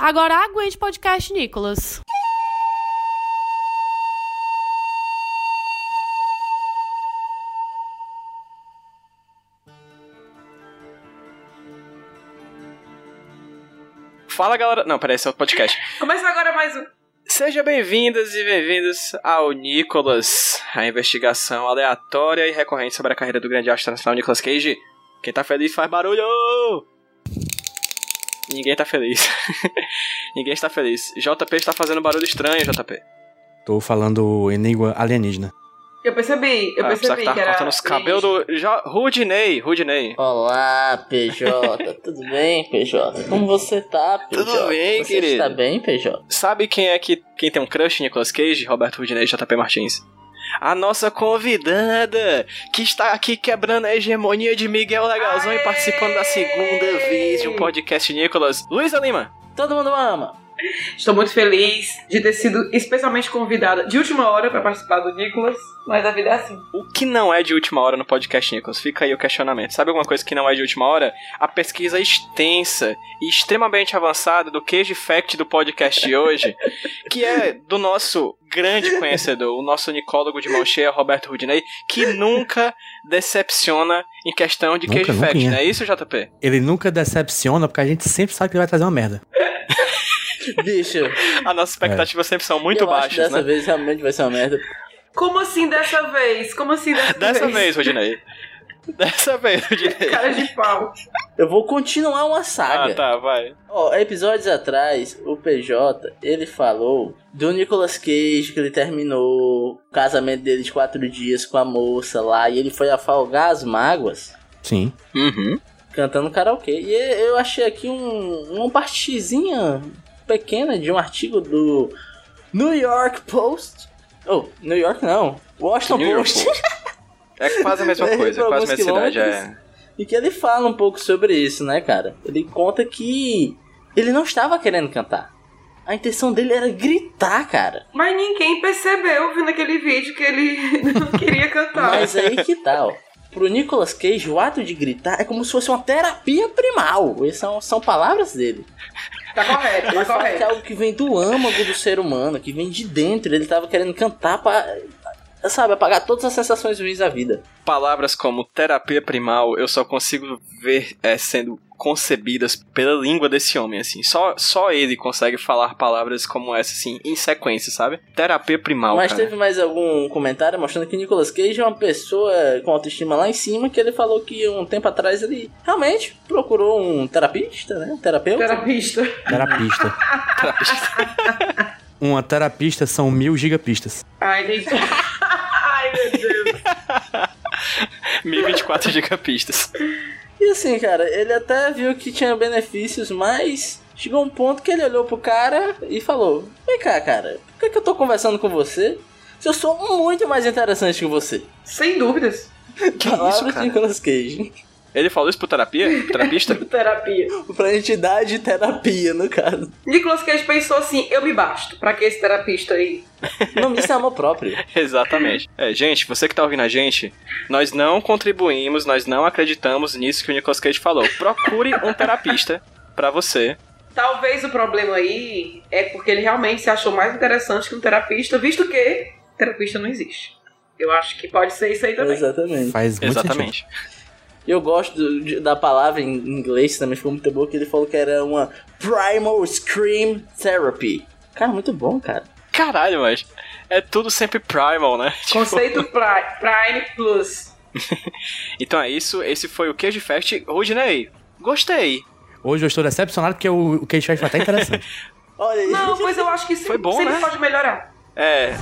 Agora aguente podcast, Nicolas. Fala galera. Não, peraí, esse é o podcast. Começa agora mais um. Sejam bem-vindas e bem-vindos ao Nicolas, a investigação aleatória e recorrente sobre a carreira do grande astro nacional Nicolas Cage. Quem tá feliz faz barulho! Ninguém tá feliz. Ninguém está feliz. JP está fazendo barulho estranho, JP. Tô falando em língua alienígena. Eu percebi, eu Ah, percebi que que, era. cortando os cabelos do. Jo- Rudinei, Rudinei. Olá, PJ. Tudo bem, PJ? Como você tá, PJ? Tudo bem, você querido. está bem, PJ? Sabe quem é que quem tem um crush em Nicolas Cage? Roberto Rudinei e JP Martins. A nossa convidada, que está aqui quebrando a hegemonia de Miguel Legalzão e Aê! participando da segunda vez de um podcast Nicolas. Luísa Lima. Todo mundo ama. Estou muito feliz de ter sido especialmente convidada de última hora pra participar do Nicolas, mas a vida é assim. O que não é de última hora no podcast Nicolas? Fica aí o questionamento. Sabe alguma coisa que não é de última hora? A pesquisa extensa e extremamente avançada do Cage Fact do podcast de hoje, que é do nosso grande conhecedor, o nosso nicólogo de mão cheia, Roberto Rudinei, que nunca decepciona em questão de Nunca, Cage nunca, Fact, não é isso, JP? Ele nunca decepciona porque a gente sempre sabe que ele vai trazer uma merda. Bicho, As nossas expectativas sempre são muito eu acho que baixas, dessa né? vez realmente vai ser uma merda. Como assim dessa vez? Como assim dessa, Dessa vez, Rudinei. Dessa vez, Rudinei. Cara de pau. Eu vou continuar uma saga. Ah, tá, vai. Ó, episódios atrás, o PJ, ele falou do Nicolas Cage, que ele terminou o casamento dele de quatro dias com a moça lá, e ele foi afogar as mágoas Sim. Uhum. cantando karaokê. E eu achei aqui um, uma partezinha pequena de um artigo do New York Post. Oh, New York não. Washington New York Post. É quase a mesma coisa, é quase a mesma cidade, é. E que ele fala um pouco sobre isso, né, cara? Ele conta que ele não estava querendo cantar. A intenção dele era gritar, cara. Mas ninguém percebeu vendo aquele vídeo que ele não queria cantar. Mas aí que tá, ó. Pro Nicolas Cage, o ato de gritar é como se fosse uma terapia primal. Essas são, são palavras dele. Tá correto, tá fala que é correto. algo que vem do âmago do ser humano, que vem de dentro. Ele tava querendo cantar pra, sabe, apagar todas as sensações ruins da vida. Palavras como terapia primal eu só consigo ver é, sendo concebidas pela língua desse homem, assim. Só, só ele consegue falar palavras como essa, assim, em sequência, sabe? Terapia primal, Mas cara. teve mais algum comentário mostrando que Nicolas Cage é uma pessoa com autoestima lá em cima, que ele falou que um tempo atrás ele realmente procurou um terapista, né? Um terapeuta. Terapista. Terapista. Uma terapista são mil gigapistas. Ai, gente. Ai, meu Deus. 1024 gigapistas. E assim, cara, ele até viu que tinha benefícios, mas chegou um ponto que ele olhou pro cara e falou: Vem cá, cara, por que, que eu tô conversando com você se eu sou muito mais interessante que você? Sem dúvidas. Que Palavras isso, de cara? Nicolas Cage. Ele falou isso pro terapia? Pro terapista? Terapia. pra entidade de terapia, no caso. Nicolas Cage pensou assim: eu me basto. Pra que esse terapista aí? O nome disso é amor próprio. Exatamente. É, gente, você que tá ouvindo a gente, nós não contribuímos, nós não acreditamos nisso que o Nicolas Cage falou. Procure um terapista pra você. Talvez o problema aí é porque ele realmente se achou mais interessante que um terapista, visto que terapista não existe. Eu acho que pode ser isso aí também. Exatamente. Faz muito sentido. Eu gosto de- da palavra em inglês também, ficou muito boa, que ele falou que era uma Primal Scream Therapy. Cara, muito bom, cara. Caralho, mas é tudo sempre primal, né? Tipo, Conceito Pri- Prime Plus. então é isso, esse foi o Cage Fest. Rudney, gostei. Hoje eu estou decepcionado porque o, o Cage Fight foi até interessante. Olha aí. Não, pois eu acho que sempre, Foi bom, sempre né? pode melhorar. É.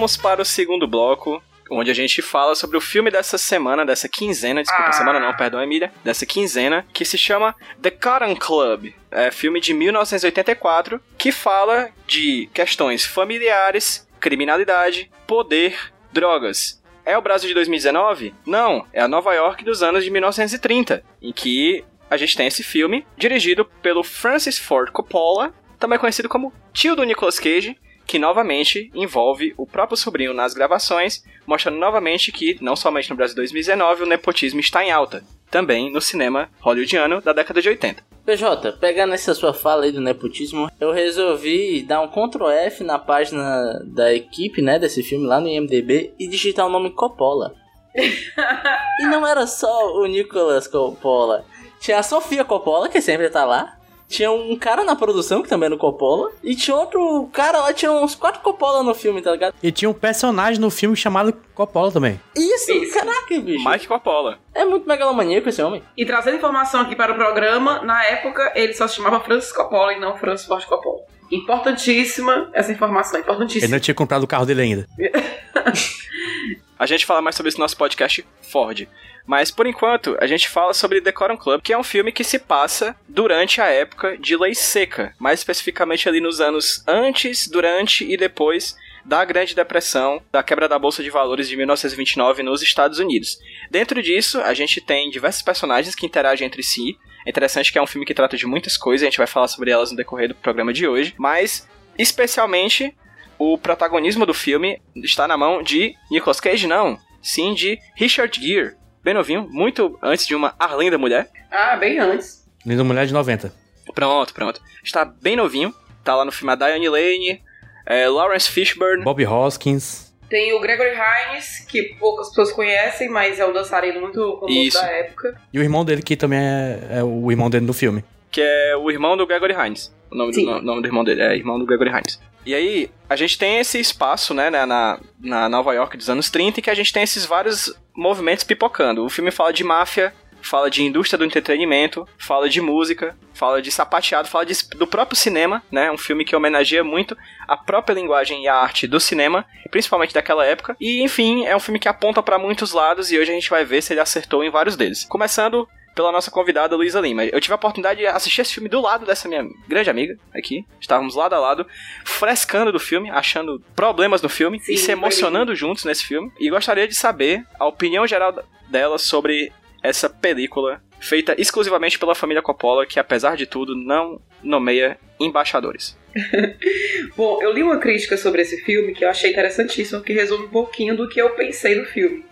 voltamos para o segundo bloco, onde a gente fala sobre o filme dessa semana, dessa quinzena, desculpa, Ah. semana não, perdão, Emília, dessa quinzena, que se chama The Cotton Club. É filme de 1984 que fala de questões familiares, criminalidade, poder, drogas. É o Brasil de 2019? Não, é a Nova York dos anos de 1930, em que a gente tem esse filme dirigido pelo Francis Ford Coppola, também conhecido como tio do Nicolas Cage, que novamente envolve o próprio sobrinho nas gravações, mostrando novamente que, não somente no Brasil 2019, o nepotismo está em alta, também no cinema hollywoodiano da década de 80. PJ, pegando essa sua fala aí do nepotismo, eu resolvi dar um Ctrl F na página da equipe, né, desse filme lá no IMDB e digitar o nome Coppola. e não era só o Nicolas Coppola. Tinha a Sofia Coppola, que sempre tá lá. Tinha um cara na produção, que também é no Coppola. E tinha outro cara lá, tinha uns quatro Coppola no filme, tá ligado? E tinha um personagem no filme chamado Coppola também. Isso, Isso. caraca, bicho. Mike Coppola. É muito megalomaníaco esse homem. E trazendo informação aqui para o programa, na época ele só se chamava Francis Coppola e não Francis Ford Coppola. Importantíssima essa informação, Ele importantíssima. não tinha comprado o carro dele ainda. A gente fala mais sobre isso no nosso podcast Ford. Mas por enquanto, a gente fala sobre Decorum Club, que é um filme que se passa durante a época de lei seca, mais especificamente ali nos anos antes, durante e depois da Grande Depressão, da quebra da Bolsa de Valores de 1929 nos Estados Unidos. Dentro disso, a gente tem diversos personagens que interagem entre si. É interessante que é um filme que trata de muitas coisas, a gente vai falar sobre elas no decorrer do programa de hoje, mas especialmente o protagonismo do filme está na mão de Nicolas Cage, não, sim de Richard Gere, bem novinho, muito antes de uma Arlinda Mulher. Ah, bem antes. Linda Mulher de 90. Pronto, pronto. Está bem novinho, tá lá no filme a Diane Lane, é, Lawrence Fishburne, Bob Hoskins. Tem o Gregory Hines, que poucas pessoas conhecem, mas é um dançarino muito famoso da época. E o irmão dele, que também é, é o irmão dele no filme. que é o irmão do Gregory Hines. O nome, do, no- nome do irmão dele é irmão do Gregory Hines. E aí, a gente tem esse espaço, né, né, na, na Nova York dos anos 30, em que a gente tem esses vários movimentos pipocando. O filme fala de máfia, fala de indústria do entretenimento, fala de música, fala de sapateado, fala de- do próprio cinema, né, um filme que homenageia muito a própria linguagem e a arte do cinema, principalmente daquela época. E, enfim, é um filme que aponta para muitos lados e hoje a gente vai ver se ele acertou em vários deles. Começando pela nossa convidada Luísa Lima. Eu tive a oportunidade de assistir esse filme do lado dessa minha grande amiga aqui. Estávamos lado a lado, frescando do filme, achando problemas no filme Sim, e se emocionando juntos nesse filme. E gostaria de saber a opinião geral dela sobre essa película feita exclusivamente pela família Coppola, que apesar de tudo não nomeia embaixadores. Bom, eu li uma crítica sobre esse filme que eu achei interessantíssima, que resume um pouquinho do que eu pensei do filme.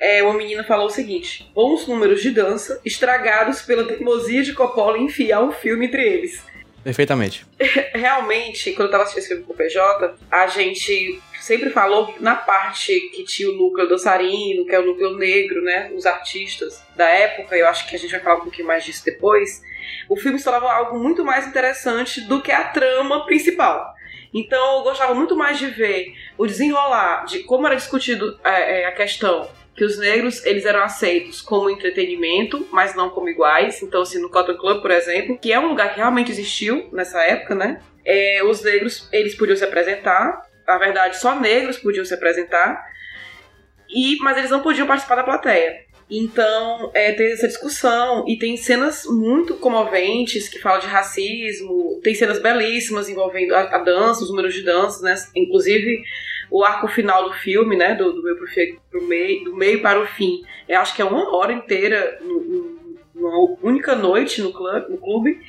É, uma menina falou o seguinte: bons números de dança estragados pela teimosia de Coppola enfiar um filme entre eles. Perfeitamente. Realmente, quando eu tava assistindo esse filme com o PJ, a gente sempre falou na parte que tinha o núcleo dançarino, que é o núcleo negro, né? Os artistas da época, eu acho que a gente vai falar um pouquinho mais disso depois. O filme se tornava algo muito mais interessante do que a trama principal. Então eu gostava muito mais de ver o desenrolar de como era discutido é, é, a questão que os negros eles eram aceitos como entretenimento, mas não como iguais. Então, assim, no Cotton Club, por exemplo, que é um lugar que realmente existiu nessa época, né? É, os negros eles podiam se apresentar. Na verdade, só negros podiam se apresentar. E, mas eles não podiam participar da plateia. Então, é, tem essa discussão e tem cenas muito comoventes que falam de racismo, tem cenas belíssimas envolvendo a, a dança, os números de dança, né? Inclusive, o arco final do filme, né? Do, do meio pro, meio, do meio para o fim. Eu acho que é uma hora inteira, numa única noite no clube, no clube.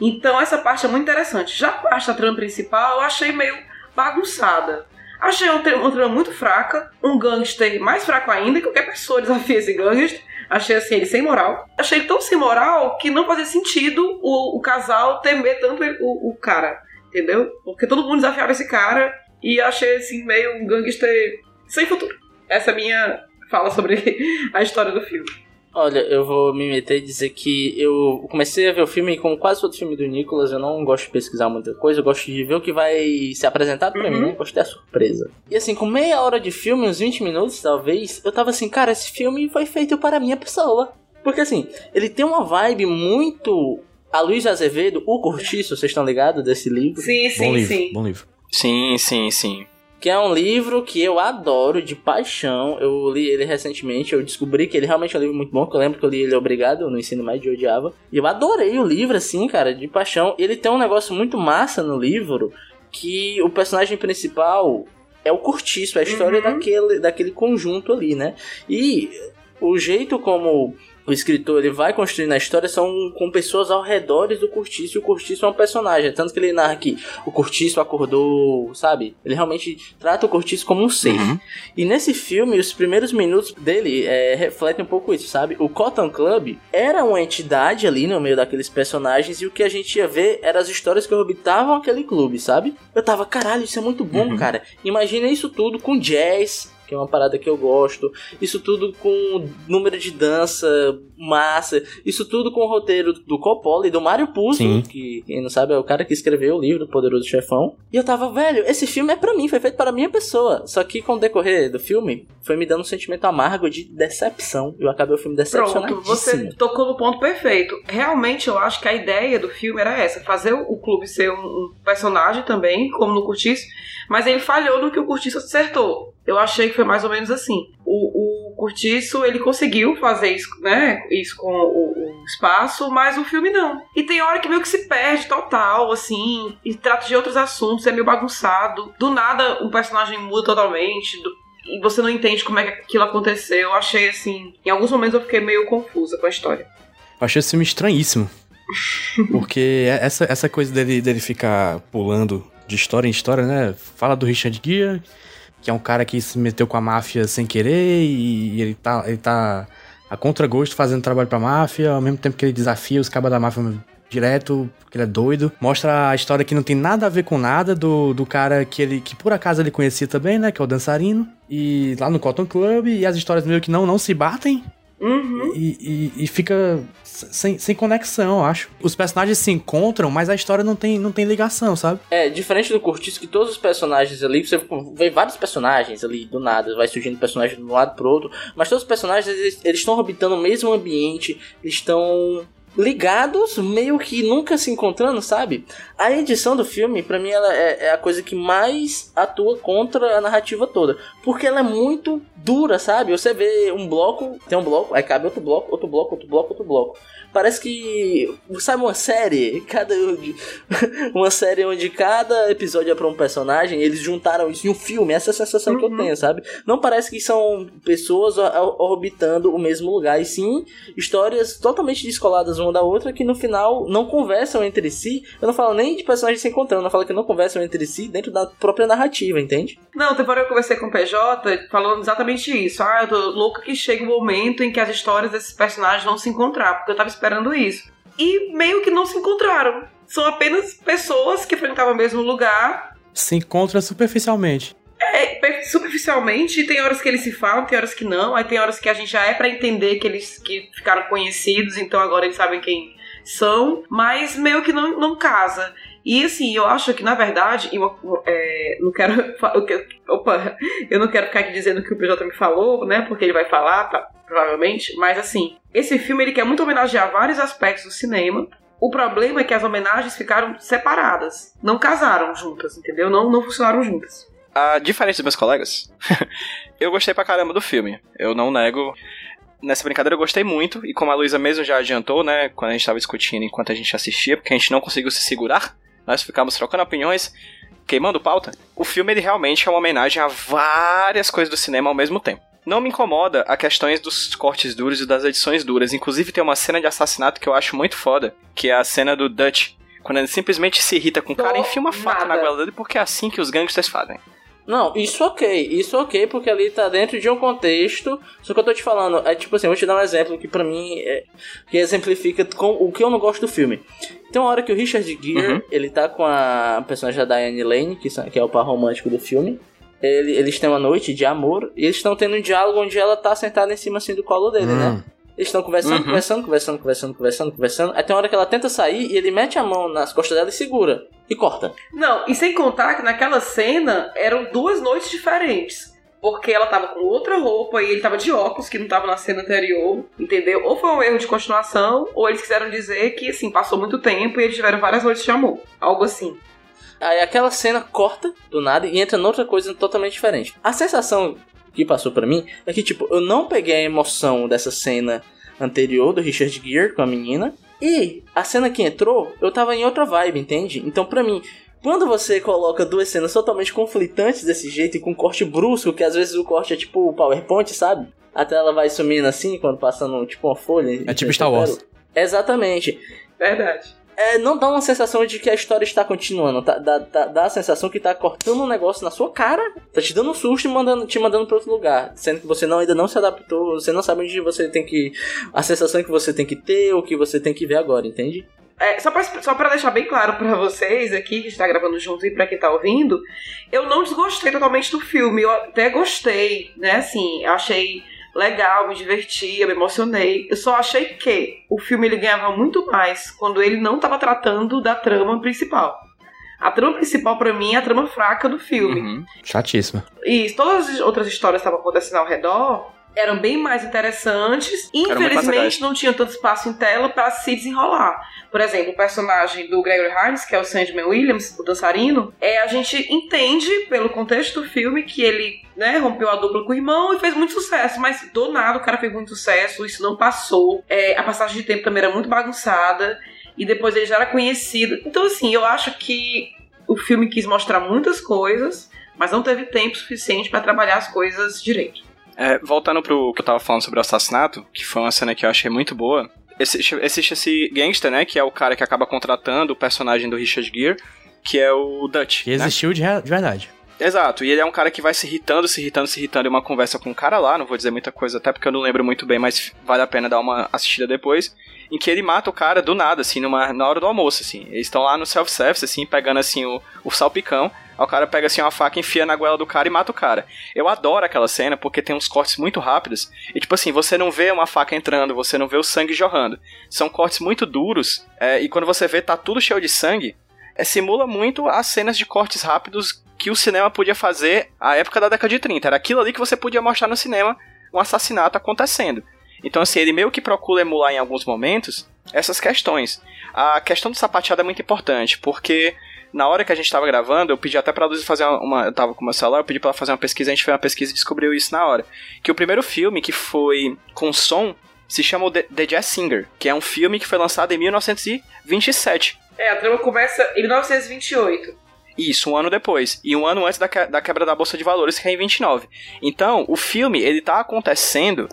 Então, essa parte é muito interessante. Já a parte da trama principal, eu achei meio bagunçada. Achei uma tra- uma trama muito fraca, um gangster mais fraco ainda, que qualquer pessoa desafia esse gangster. Achei assim, ele sem moral. Achei tão sem moral que não fazia sentido o, o casal temer tanto o, o cara, entendeu? Porque todo mundo desafiava esse cara e achei assim meio um gangster sem futuro. Essa é a minha fala sobre a história do filme. Olha, eu vou me meter e dizer que eu comecei a ver o filme, como quase todo filme do Nicolas, eu não gosto de pesquisar muita coisa, eu gosto de ver o que vai ser apresentado pra mim, Uhum. né? Gosto da surpresa. E assim, com meia hora de filme, uns 20 minutos talvez, eu tava assim, cara, esse filme foi feito para a minha pessoa. Porque assim, ele tem uma vibe muito. A Luiz Azevedo, o Cortiço, vocês estão ligados desse livro? Sim, bom sim, livro, sim. bom livro. Sim, sim, sim. que é um livro que eu adoro de paixão. Eu li ele recentemente, eu descobri que ele realmente é um livro muito bom, que eu lembro que eu li ele obrigado no ensino médio eu odiava. E eu adorei o livro, assim, cara, de paixão. Ele tem um negócio muito massa no livro, que o personagem principal é o Curtiço, é a história Uhum. daquele, daquele conjunto ali, né? E o jeito como o escritor ele vai construindo a história são com pessoas ao redor do Curtiço e o Curtiço é um personagem. Tanto que ele narra aqui, o Curtiço acordou, sabe? Ele realmente trata o Curtiço como um ser. Uhum. E nesse filme, os primeiros minutos dele é, refletem um pouco isso, sabe? O Cotton Club era uma entidade ali no meio daqueles personagens e o que a gente ia ver eram as histórias que orbitavam aquele clube, sabe? Eu tava, caralho, isso é muito bom, Uhum. cara. Imagina isso tudo com jazz, que é uma parada que eu gosto. Isso tudo com número de dança massa. Isso tudo com o roteiro do Coppola e do Mário Puzo, Sim. que quem não sabe é o cara que escreveu o livro Poderoso Chefão. E eu tava, velho, esse filme é pra mim, foi feito para minha pessoa. Só que com o decorrer do filme, foi me dando um sentimento amargo de decepção. Eu acabei o filme decepcionadíssimo. Pronto, você tocou no ponto perfeito. Realmente, eu acho que a ideia do filme era essa: fazer o clube ser um, um personagem também, como no Curtiço, mas ele falhou no que o Curtiço acertou. Eu achei que foi mais ou menos assim. O, o Curtiço, ele conseguiu fazer isso, né? Isso com o, o espaço, mas o filme não. E tem hora que meio que se perde total, assim, e trata de outros assuntos, é meio bagunçado. Do nada, um personagem muda totalmente. do- e você não entende como é que aquilo aconteceu. Eu achei assim. Em alguns momentos eu fiquei meio confusa com a história. Eu achei esse filme estranhíssimo. Porque essa, essa coisa dele, dele ficar pulando de história em história, né? Fala do Richard Gere, que é um cara que se meteu com a máfia sem querer e ele tá, ele tá a contragosto fazendo trabalho pra máfia, ao mesmo tempo que ele desafia os cabas da máfia direto, porque ele é doido. Mostra a história que não tem nada a ver com nada do, do cara que ele que por acaso ele conhecia também, né? Que é o dançarino. E lá no Cotton Club, e as histórias meio que não, não se batem. Uhum. E, e- e fica sem, sem conexão, eu acho. Os personagens se encontram, mas a história não tem, não tem ligação, sabe? É, diferente do Curtiço, que todos os personagens ali, você vê vários personagens ali, do nada, vai surgindo personagem de um lado pro outro, mas todos os personagens, eles eles estão orbitando o mesmo ambiente, eles estão ligados, meio que nunca se encontrando, sabe? A edição do filme, pra mim, ela é, é a coisa que mais atua contra a narrativa toda, porque ela é muito dura, sabe? Você vê um bloco, tem um bloco, aí cabe outro bloco, outro bloco, outro bloco, outro bloco. Parece que, sabe, uma série, cada uma série onde cada episódio é pra um personagem, eles juntaram isso em um filme, essa é a sensação que eu Uhum. tenho, sabe? Não parece que são pessoas or- or- orbitando o mesmo lugar, e sim histórias totalmente descoladas uma da outra que no final não conversam entre si. Eu não falo nem de personagens se encontrando, eu falo que não conversam entre si dentro da própria narrativa, entende? Não, que eu conversei com o PJ falando exatamente isso. Ah, eu tô louca que chega o momento em que as histórias desses personagens vão se encontrar, porque eu tava esperando isso. E meio que não se encontraram. São apenas pessoas que frequentavam o mesmo lugar. Se encontra superficialmente. É, pe- superficialmente, tem horas que eles se falam, tem horas que não, aí tem horas que a gente já é pra entender que eles que ficaram conhecidos, então agora eles sabem quem são, mas meio que não, não casa. E assim, eu acho que na verdade, e uma- é, não quero, eu Opa, eu não quero ficar aqui dizendo que o PJ me falou, né? Porque ele vai falar, tá, provavelmente. Mas assim, esse filme ele quer muito homenagear vários aspectos do cinema. O problema é que as homenagens ficaram separadas. Não casaram juntas, entendeu? Não, não funcionaram juntas. A diferença dos meus colegas, eu gostei pra caramba do filme. Eu não nego. Nessa brincadeira eu gostei muito, e como a Luísa mesmo já adiantou, né, quando a gente tava discutindo enquanto a gente assistia, porque a gente não conseguiu se segurar, nós ficamos trocando opiniões, queimando pauta. O filme ele realmente é uma homenagem a várias coisas do cinema ao mesmo tempo. Não me incomoda a questões dos cortes duros e das edições duras. Inclusive tem uma cena de assassinato que eu acho muito foda, que é a cena do Dutch. Quando ele simplesmente se irrita com o cara e enfia uma faca na goela dele, porque é assim que os gangsters fazem. Não, isso ok, isso ok, porque ali tá dentro de um contexto. Só que eu tô te falando, é tipo assim, eu vou te dar um exemplo que pra mim é, que exemplifica com o que eu não gosto do filme. Tem uma hora que o Richard Gere, Uhum. ele tá com a personagem da Diane Lane, que, que é o par romântico do filme. Ele- eles têm uma noite de amor e eles estão tendo um diálogo onde ela tá sentada em cima assim do colo dele, Hum. né? Eles estão conversando, Uhum. conversando, conversando, conversando, conversando, conversando. Aí tem uma hora que ela tenta sair e ele mete a mão nas costas dela e segura. E corta. Não, e sem contar que naquela cena eram duas noites diferentes. Porque ela tava com outra roupa e ele tava de óculos, que não tava na cena anterior, entendeu? Ou foi um erro de continuação, ou eles quiseram dizer que, assim, passou muito tempo e eles tiveram várias noites de amor. Algo assim. Aí aquela cena corta do nada e entra noutra coisa totalmente diferente. A sensação que passou pra mim é que, tipo, eu não peguei a emoção dessa cena anterior do Richard Gere com a menina. E a cena que entrou, eu tava em outra vibe, entende? Então, pra mim, quando você coloca duas cenas totalmente conflitantes desse jeito e com corte brusco, que às vezes o corte é tipo o PowerPoint, sabe? A tela vai sumindo assim quando passando tipo uma folha. É tipo Star Wars. Exatamente. Verdade. É, não dá uma sensação de que a história está continuando. Tá, dá, dá, dá a sensação que tá cortando um negócio na sua cara, tá te dando um susto e mandando, te mandando pra outro lugar. Sendo que você não, ainda não se adaptou, você não sabe onde você tem que. A sensação que você tem que ter, o que você tem que ver agora, entende? É, só, pra, só pra deixar bem claro pra vocês aqui, que está gravando junto e pra quem tá ouvindo, eu não desgostei totalmente do filme. Eu até gostei, né? Assim, achei legal, me diverti, eu me emocionei. Eu só achei que o filme ele ganhava muito mais quando ele não estava tratando da trama principal. A trama principal, para mim, é a trama fraca do filme. Uhum. Chatíssima. E todas as outras histórias estavam acontecendo ao redor eram bem mais interessantes. Infelizmente, não tinham tanto espaço em tela para se desenrolar. Por exemplo, o personagem do Gregory Hines, que é o Sandman Williams, o dançarino, é, a gente entende, pelo contexto do filme, que ele né, rompeu a dupla com o irmão e fez muito sucesso, mas do nada o cara fez muito sucesso, isso não passou. É, a passagem de tempo também era muito bagunçada, e depois ele já era conhecido. Então, assim, eu acho que o filme quis mostrar muitas coisas, mas não teve tempo suficiente para trabalhar as coisas direito. É, voltando pro que eu tava falando sobre o assassinato, que foi uma cena que eu achei muito boa. Existe, existe esse gangster, né? Que é o cara que acaba contratando o personagem do Richard Gere, que é o Dutch. Que né? existiu de, de verdade. Exato, e ele é um cara que vai se irritando, se irritando, se irritando em uma conversa com um cara lá, não vou dizer muita coisa até porque eu não lembro muito bem, mas vale a pena dar uma assistida depois, em que ele mata o cara do nada, assim, numa, na hora do almoço, assim. Eles estão lá no self-service, assim, pegando, assim, o, o salpicão, aí o cara pega, assim, uma faca, enfia na goela do cara e mata o cara. Eu adoro aquela cena porque tem uns cortes muito rápidos, e tipo assim, você não vê uma faca entrando, você não vê o sangue jorrando. São cortes muito duros, é, e quando você vê, tá tudo cheio de sangue, é, simula muito as cenas de cortes rápidos que o cinema podia fazer à época da década de 30. Era aquilo ali que você podia mostrar no cinema um assassinato acontecendo. Então, assim, ele meio que procura emular em alguns momentos essas questões. A questão do sapateado é muito importante, porque na hora que a gente estava gravando, eu pedi até pra Luz fazer uma. Eu tava com o meu celular, eu pedi pra ela fazer uma pesquisa, a gente fez uma pesquisa e descobriu isso na hora. Que o primeiro filme que foi com som se chama The, The Jazz Singer, que é um filme que foi lançado em 1927. É, a trama começa em 1928. Isso, um ano depois. E um ano antes da, que- da quebra da Bolsa de Valores, que é em 29. Então, o filme, ele tá acontecendo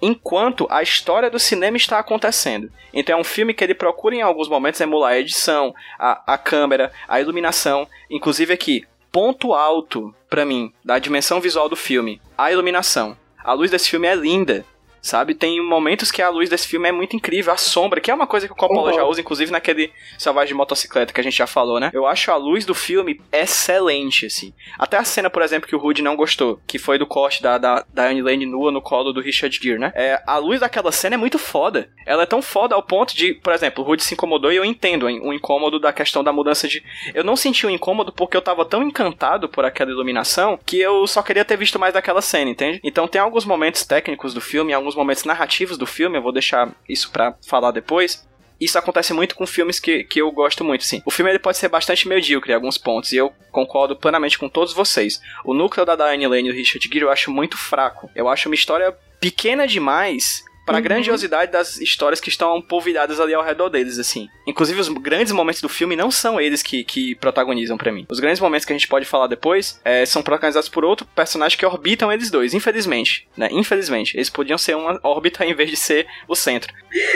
enquanto a história do cinema está acontecendo. Então é um filme que ele procura em alguns momentos emular a edição, a, a câmera, a iluminação. Inclusive aqui, ponto alto pra mim da dimensão visual do filme, a iluminação. A luz desse filme é linda. Sabe, tem momentos que a luz desse filme é muito incrível, a sombra, que é uma coisa que o Coppola já usa, inclusive naquele Selvagem de Motocicleta que a gente já falou, né? Eu acho a luz do filme excelente, assim. Até a cena, por exemplo, que o Rude não gostou, que foi do corte da, da, da Anne Lane nua no colo do Richard Gere, né? É, a luz daquela cena é muito foda. Ela é tão foda ao ponto de, por exemplo, o Rude se incomodou e eu entendo o incômodo da questão da mudança de. Eu não senti o incômodo porque eu tava tão encantado por aquela iluminação que eu só queria ter visto mais daquela cena, entende? Então tem alguns momentos técnicos do filme, alguns momentos narrativos do filme, eu vou deixar isso pra falar depois. Isso acontece muito com filmes que, que eu gosto muito, sim. O filme ele pode ser bastante medíocre em alguns pontos, e eu concordo plenamente com todos vocês. O núcleo da Diane Lane e do Richard Gere eu acho muito fraco. Eu acho uma história pequena demais para a grandiosidade das histórias que estão polvilhadas ali ao redor deles, assim. Inclusive, os grandes momentos do filme não são eles que, que protagonizam pra mim. Os grandes momentos que a gente pode falar depois é, são protagonizados por outro personagem que orbitam eles dois, infelizmente, né? Infelizmente. Eles podiam ser uma órbita em vez de ser o centro.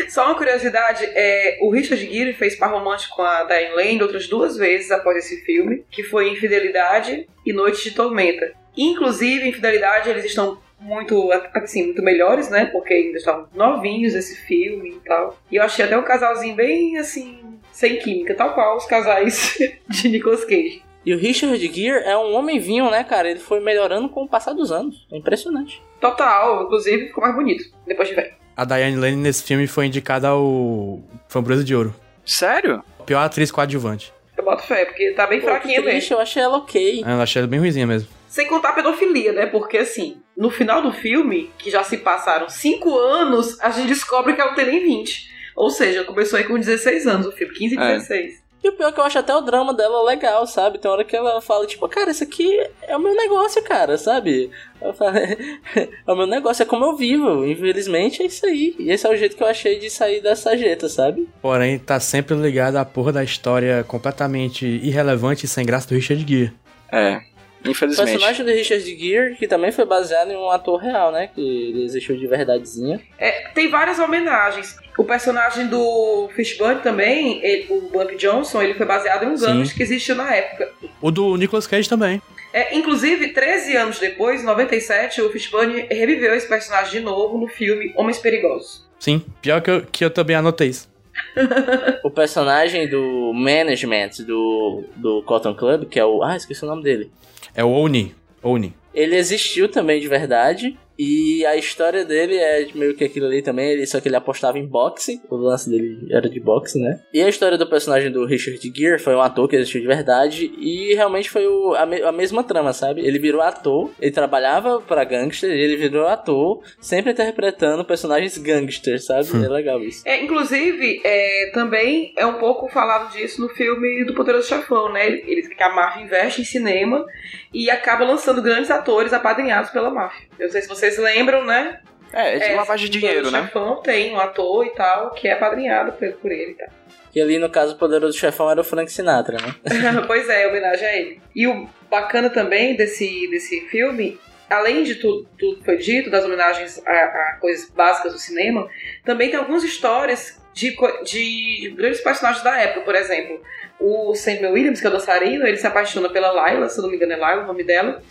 Só uma curiosidade, é, o Richard Gere fez par romântico com a Diane Lane outras duas vezes após esse filme, que foi Infidelidade e Noite de Tormenta. Inclusive, Infidelidade, eles estão muito, assim, muito melhores, né? Porque ainda estavam novinhos esse filme e tal. E eu achei até um casalzinho bem, assim, sem química, tal qual os casais de Nicolas Cage. E o Richard Gere é um homem vinho, né, cara? Ele foi melhorando com o passar dos anos. É impressionante. Total, inclusive ficou mais bonito depois de velho. A Diane Lane nesse filme foi indicada ao Framboesa de Ouro. Sério? Pior atriz coadjuvante. Eu boto fé, porque tá bem Pô, fraquinha que mesmo. triste, eu achei ela ok. Eu achei ela bem ruizinha mesmo. Sem contar a pedofilia, né? Porque assim, no final do filme, que já se passaram 5 anos, a gente descobre que ela tem nem 20. Ou seja, começou aí com 16 anos o filme, 15 e É. 16. E o pior é que eu acho até o drama dela legal, sabe? Tem hora que ela fala, tipo, cara, isso aqui é o meu negócio, cara, sabe? Eu falei, é o meu negócio, é como eu vivo. Infelizmente é isso aí. E esse é o jeito que eu achei de sair dessa jeta, sabe? Porém, tá sempre ligado à porra da história completamente irrelevante e sem graça do Richard Gere. É, O infelizmente. personagem do Richard Gere, que também foi baseado em um ator real, né? Que ele existiu de verdadezinha. É, tem várias homenagens. O personagem do Fishburne também, ele- o Bump Johnson, ele foi baseado em um gangster que existiu na época. O do Nicolas Cage também. É, inclusive, 13 anos depois, em 97, o Fishburne reviveu esse personagem de novo no filme Homens Perigosos. Sim, pior que eu, que eu também anotei isso. O personagem do management do, do Cotton Club, que é o. Ah, esqueci o nome dele. É o Oni. Oni. Ele existiu também de verdade. E a história dele é meio que aquilo ali também, ele, só que ele apostava em boxe, o lance dele era de boxe, né? E a história do personagem do Richard Gere foi um ator que existiu de verdade e realmente foi o- a, me- a mesma trama, sabe? Ele virou ator, ele trabalhava pra gangster e ele virou ator, sempre interpretando personagens gangsters, sabe? É legal isso. É, inclusive, é, também é um pouco falado disso no filme do Poderoso Chefão, né? Eles que a Marvel investe em cinema e acaba lançando grandes atores apadrinhados pela Marvel. Eu não sei se vocês lembram, né? É, de É, lavagem de o dinheiro, né? Chefão tem um ator e tal que é apadrinhado por, por ele e tal. E ali no caso o poderoso chefão era o Frank Sinatra, né? pois é, homenagem a ele. E o bacana também desse, desse filme, além de tudo, tudo que foi dito, das homenagens a, a coisas básicas do cinema, também tem algumas histórias de, de grandes personagens da época. Por exemplo, o Samuel Williams, que é o dançarino, ele se apaixona pela Laila, se eu não me engano é Laila o nome dela,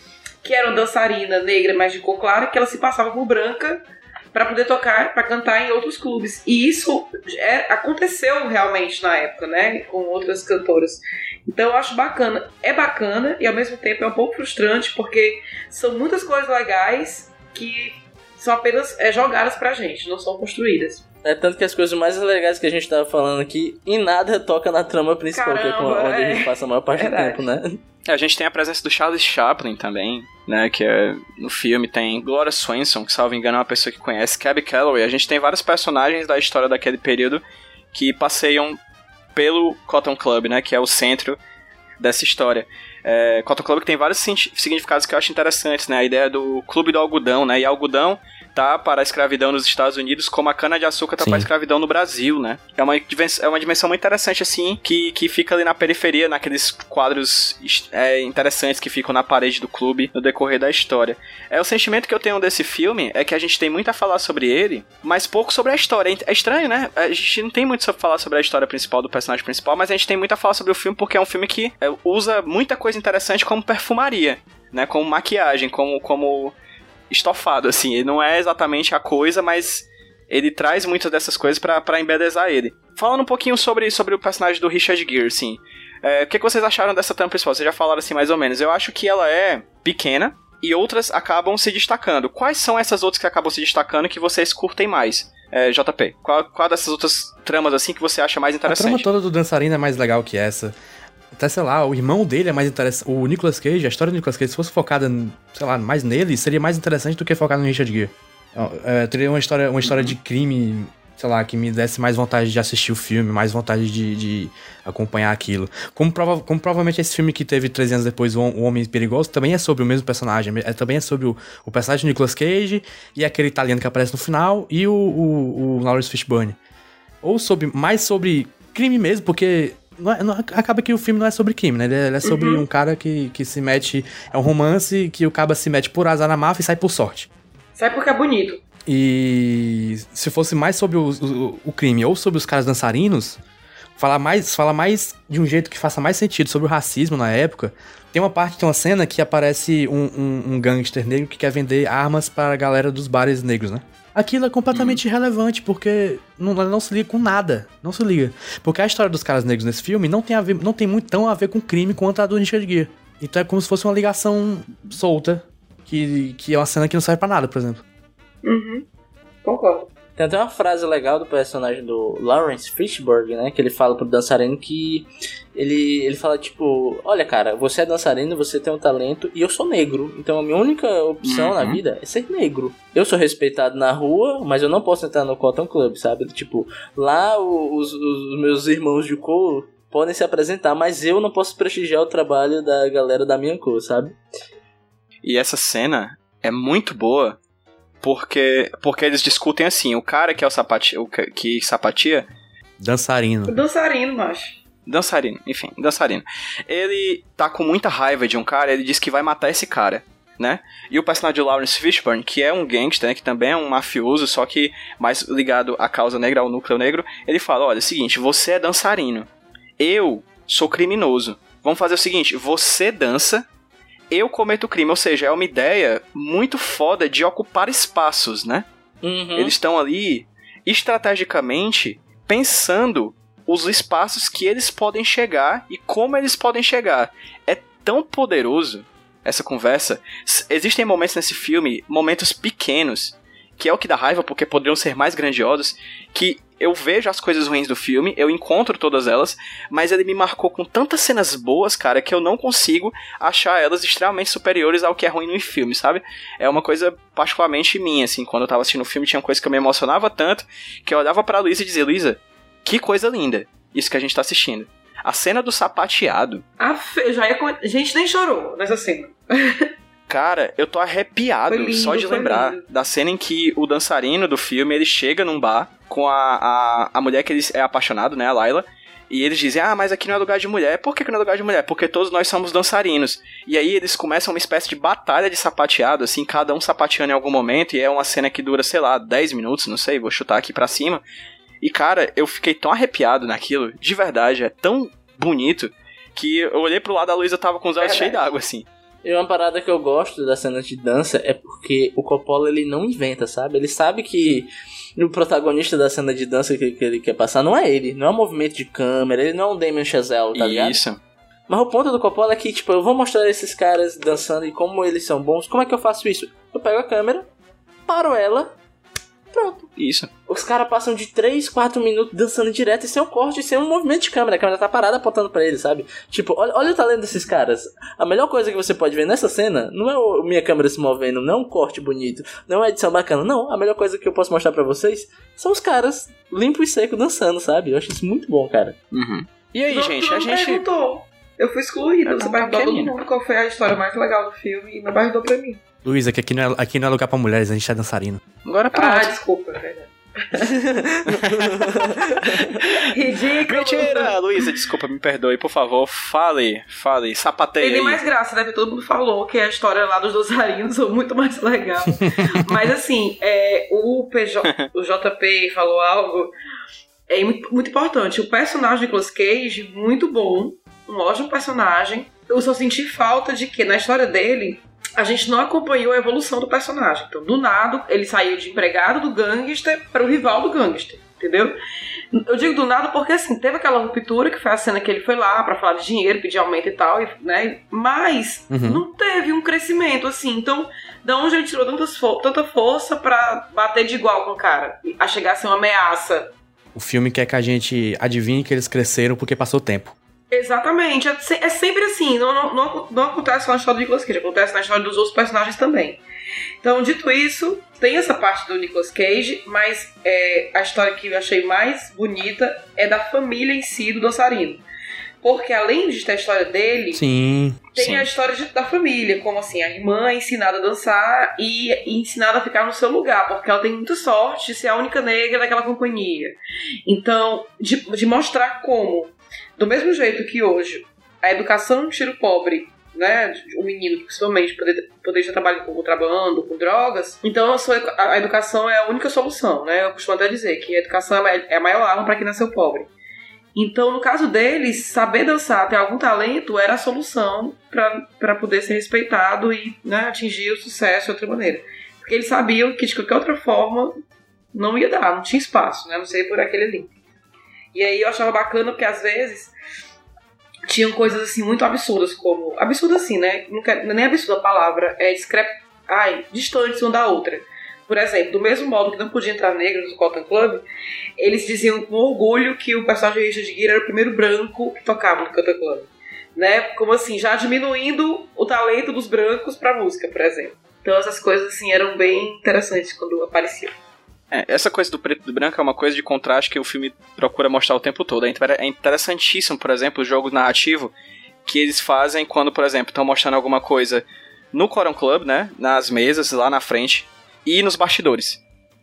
que era uma dançarina negra, mas de cor clara, que ela se passava por branca para poder tocar, para cantar em outros clubes. E isso é- aconteceu realmente na época, né? Com outras cantoras. Então eu acho bacana. É bacana e ao mesmo tempo é um pouco frustrante porque são muitas coisas legais que são apenas é, jogadas pra gente, não são construídas. É tanto que as coisas mais legais que a gente tava falando aqui, em nada toca na trama principal, que é Caramba, onde a é. gente passa a maior parte Verdade. do tempo, né? A gente tem a presença do Charles Chaplin também, né? Que é no filme tem Gloria Swanson, que salvo engano é uma pessoa que conhece, Cabby Calloway. A gente tem vários personagens da história daquele período que passeiam pelo Cotton Club, né? Que é o centro dessa história. É, Cotton Club que tem vários significados que eu acho interessantes, né? A ideia do clube do algodão, né? E algodão tá para a escravidão nos Estados Unidos como a cana-de-açúcar tá Sim. para a escravidão no Brasil, né? É uma, é uma dimensão muito interessante, assim, que, que fica ali na periferia, naqueles quadros é, interessantes que ficam na parede do clube no decorrer da história. É O sentimento que eu tenho desse filme é que a gente tem muito a falar sobre ele, mas pouco sobre a história. É estranho, né? A gente não tem muito a falar sobre a história principal do personagem principal, mas a gente tem muito a falar sobre o filme porque é um filme que é, usa muita coisa interessante como perfumaria, né? Como maquiagem, como, como estofado, assim. Ele não é exatamente a coisa, mas ele traz muitas dessas coisas pra pra embelezar ele. Falando um pouquinho sobre, sobre o personagem do Richard Gere, assim. é, o que, que vocês acharam dessa trama principal? Vocês já falaram assim mais ou menos. Eu acho que ela é pequena e outras acabam se destacando. Quais são essas outras que acabam se destacando que vocês curtem mais? É, JP, qual, qual dessas outras tramas assim que você acha mais A trama interessante? toda do dançarino é mais legal que essa. Até, sei lá, o irmão dele é mais interessante. O Nicolas Cage, a história do Nicolas Cage, se fosse focada, sei lá, mais nele, seria mais interessante do que focada no Richard Gere. É, teria uma história, uma história de crime, sei lá, que me desse mais vontade de assistir o filme, mais vontade de, de acompanhar aquilo. Como, prova, como provavelmente esse filme que teve 13 anos depois, O, o Homem Perigoso, também é sobre o mesmo personagem. É, também é sobre o, o personagem do Nicolas Cage e aquele italiano que aparece no final e o, o, o Lawrence Fishburne ou sobre mais sobre crime mesmo, porque não é- não- acaba que o filme não é sobre crime, né? Ele é, ele é sobre um cara que, que se mete. É um romance que o cara se mete por azar na máfia e sai por sorte. Sabe porque é bonito? E se fosse mais sobre o, o, o crime ou sobre os caras dançarinos, falar mais, falar mais de um jeito que faça mais sentido sobre o racismo na época. Tem uma parte, tem uma cena que aparece um, um, um gangster negro que quer vender armas para a galera dos bares negros, né? Aquilo é completamente irrelevante, porque não, não se liga com nada. Não se liga. Porque a história dos caras negros nesse filme não tem, a ver, não tem muito tão a ver com crime quanto a do Richard Gere. Então é como se fosse uma ligação solta, que, que é uma cena que não serve pra nada, por exemplo. Uhum. Concordo. Tem até uma frase legal do personagem do Lawrence Fishburne, né? Que ele fala pro dançarino que ele, ele fala tipo: Olha, cara, você é dançarino, você tem um talento e eu sou negro. Então a minha única opção na Uhum. vida é ser negro. Eu sou respeitado na rua, mas eu não posso entrar no Cotton Club, sabe? Tipo, lá os, os meus irmãos de cor podem se apresentar, mas eu não posso prestigiar o trabalho da galera da minha cor, sabe? E essa cena é muito boa porque porque eles discutem assim, o cara que é o sapati, o que, que sapatia, Dançarino. Dançarino, macho. dançarino, enfim, dançarino. Ele tá com muita raiva de um cara, ele diz que vai matar esse cara, né? E o personagem de Lawrence Fishburne, que é um gangster, né, que também é um mafioso, só que mais ligado à causa negra, ao núcleo negro, ele fala: "Olha, é o seguinte, você é dançarino. Eu sou criminoso. Vamos fazer o seguinte, você dança eu cometo crime, ou seja, é uma ideia muito foda de ocupar espaços, né? Uhum. Eles estão ali estrategicamente pensando os espaços que eles podem chegar e como eles podem chegar. É tão poderoso essa conversa. Existem momentos nesse filme, momentos pequenos, que é o que dá raiva porque poderiam ser mais grandiosos, que eu vejo as coisas ruins do filme, eu encontro todas elas, mas ele me marcou com tantas cenas boas, cara, que eu não consigo achar elas extremamente superiores ao que é ruim no filme, sabe? É uma coisa particularmente minha, assim, quando eu tava assistindo o filme tinha coisa que eu me emocionava tanto, que eu olhava pra Luísa e dizia, Luísa, que coisa linda, isso que a gente tá assistindo. A cena do sapateado, A fe... já ia. A gente nem chorou nessa cena. Cara, eu tô arrepiado lindo, só de lembrar lindo. da cena em que o dançarino do filme, ele chega num bar com a, a, a mulher que ele é apaixonado, né, a Laila, e eles dizem, ah, mas aqui não é lugar de mulher. Por que, que não é lugar de mulher? Porque todos nós somos dançarinos. E aí eles começam uma espécie de batalha de sapateado, assim, cada um sapateando em algum momento, e é uma cena que dura, sei lá, 10 minutos, não sei, vou chutar aqui pra cima. E cara, eu fiquei tão arrepiado naquilo, de verdade, é tão bonito, que eu olhei pro lado da Luísa tava com os olhos cheios d'água, assim. E uma parada que eu gosto das cenas de dança é porque o Coppola ele não inventa, sabe? Ele sabe que o protagonista da cena de dança que, que ele quer passar não é ele, não é um movimento de câmera, ele não é um Damien Chazelle, tá ligado? Isso. Mas o ponto do Coppola é que, tipo, eu vou mostrar esses caras dançando e como eles são bons. Como é que eu faço isso? Eu pego a câmera, paro ela, pronto. Isso. Os caras passam de 3, 4 minutos dançando direto e sem um corte, e sem um movimento de câmera. A câmera tá parada apontando pra eles, sabe? Tipo, olha, olha o talento desses caras. A melhor coisa que você pode ver nessa cena não é o, minha câmera se movendo, não é um corte bonito, não é uma edição bacana. Não, a melhor coisa que eu posso mostrar pra vocês são os caras limpo e seco dançando, sabe? Eu acho isso muito bom, cara. Uhum. E aí, Não, gente, tu a não gente. perguntou. Eu fui excluída. Eu Você perguntou a todo mundo qual foi a história mais legal do filme e não perguntou pra mim. Luísa, que aqui não, é, aqui não é lugar pra mulheres, a gente é dançarino. Agora Ah, pronto. desculpa, é verdade. Ridículo. Mentira! Luísa, desculpa, me perdoe, por favor. Fale, fale, sapateie Tem aí. mais graça, né? Porque todo mundo falou que a história lá dos dançarinos foi muito mais legal. Mas assim, é, o, PJ, o JP falou algo é muito, muito importante. O personagem de Nicolas Cage, muito bom. Um ótimo personagem. Eu só senti falta de que na história dele. A gente não acompanhou a evolução do personagem. Então, do nada, ele saiu de empregado do gangster para o rival do gangster. Entendeu? Eu digo do nada porque, assim, teve aquela ruptura que foi a cena que ele foi lá pra falar de dinheiro, pedir aumento e tal, né? Mas Uhum. não teve um crescimento, assim. Então, da onde ele tirou tantas fo- tanta força pra bater de igual com o cara? A chegar a ser uma ameaça. O filme quer que a gente adivinhe que eles cresceram porque passou tempo. Exatamente. É, é sempre assim. Não, não, não, não acontece só na história do Nicolas Cage, acontece na história dos outros personagens também. Então, dito isso, tem essa parte do Nicolas Cage, mas é, a história que eu achei mais bonita é da família em si do dançarino. Porque além de ter a história dele, Sim. tem Sim. a história de- da família, como assim, a irmã é ensinada a dançar e, e ensinada a ficar no seu lugar, porque ela tem muita sorte de ser a única negra daquela companhia. Então, de, de mostrar como, do mesmo jeito que hoje, a educação tira o pobre, né, o menino, principalmente, poder, poder estar trabalhando com contrabando, com drogas, então a, educação é a única solução, né, eu costumo até dizer que a educação é a é maior arma para quem nasceu pobre. Então, no caso deles, saber dançar, ter algum talento, era a solução para poder ser respeitado e né, atingir o sucesso de outra maneira. Porque eles sabiam que de qualquer outra forma não ia dar, não tinha espaço, né? Não sei por aquele ali. E aí eu achava bacana porque às vezes tinham coisas assim muito absurdas, como. Absurdo assim, né? Não, quero, é nem absurda a palavra, é discrep... Ai, distantes uma da outra. Por exemplo, do mesmo modo que não podia entrar negro no Cotton Club, eles diziam com orgulho que o personagem de Richard Gere era o primeiro branco que tocava no Cotton Club. Né? Como assim, já diminuindo o talento dos brancos pra música, por exemplo. Então essas coisas assim eram bem interessantes quando apareciam. É, essa coisa do preto e do branco é uma coisa de contraste que o filme procura mostrar o tempo todo. É É interessantíssimo, por exemplo, o jogo narrativo que eles fazem quando, por exemplo, estão mostrando alguma coisa no Coron Club, né? Nas mesas, lá na frente, e nos bastidores.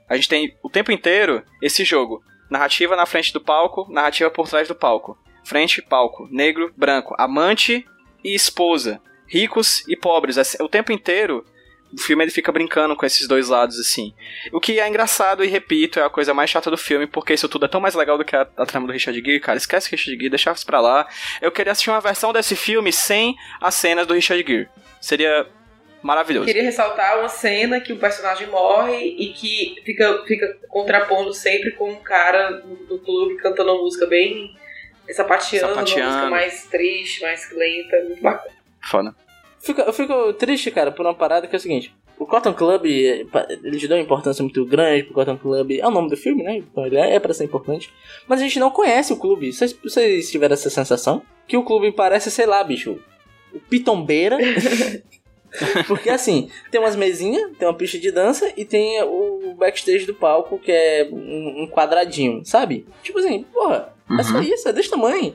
A gente tem o tempo inteiro esse jogo. Narrativa na frente do palco, narrativa por trás do palco. Frente, palco. Negro, branco. Amante e esposa. Ricos e pobres. O tempo inteiro o filme ele fica brincando com esses dois lados, assim. O que é engraçado, e repito, é a coisa mais chata do filme, porque isso tudo é tão mais legal do que a, a trama do Richard Gere, cara. Esquece Richard Gere, deixa isso pra lá. Eu queria assistir uma versão desse filme sem as cenas do Richard Gere. Seria maravilhoso. Queria ressaltar uma cena que o personagem morre e que fica, fica contrapondo sempre com um cara do, do clube cantando uma música bem sapateando, uma Sapateando. música mais triste, mais lenta, muito bacana. Foda. Fico- eu fico triste, cara, por uma parada que é o seguinte. O Cotton Club, eles dão uma importância muito grande pro Cotton Club. É o nome do filme, né? Então ele é, pra ser importante. Mas a gente não conhece o clube. Vocês, vocês tiveram essa sensação? Que o clube parece, sei lá, bicho, o Pitombeira. Porque assim, tem umas mesinhas, tem uma pista de dança e tem o backstage do palco, que é um, um quadradinho, sabe? Tipo assim, porra, é só isso, é desse tamanho.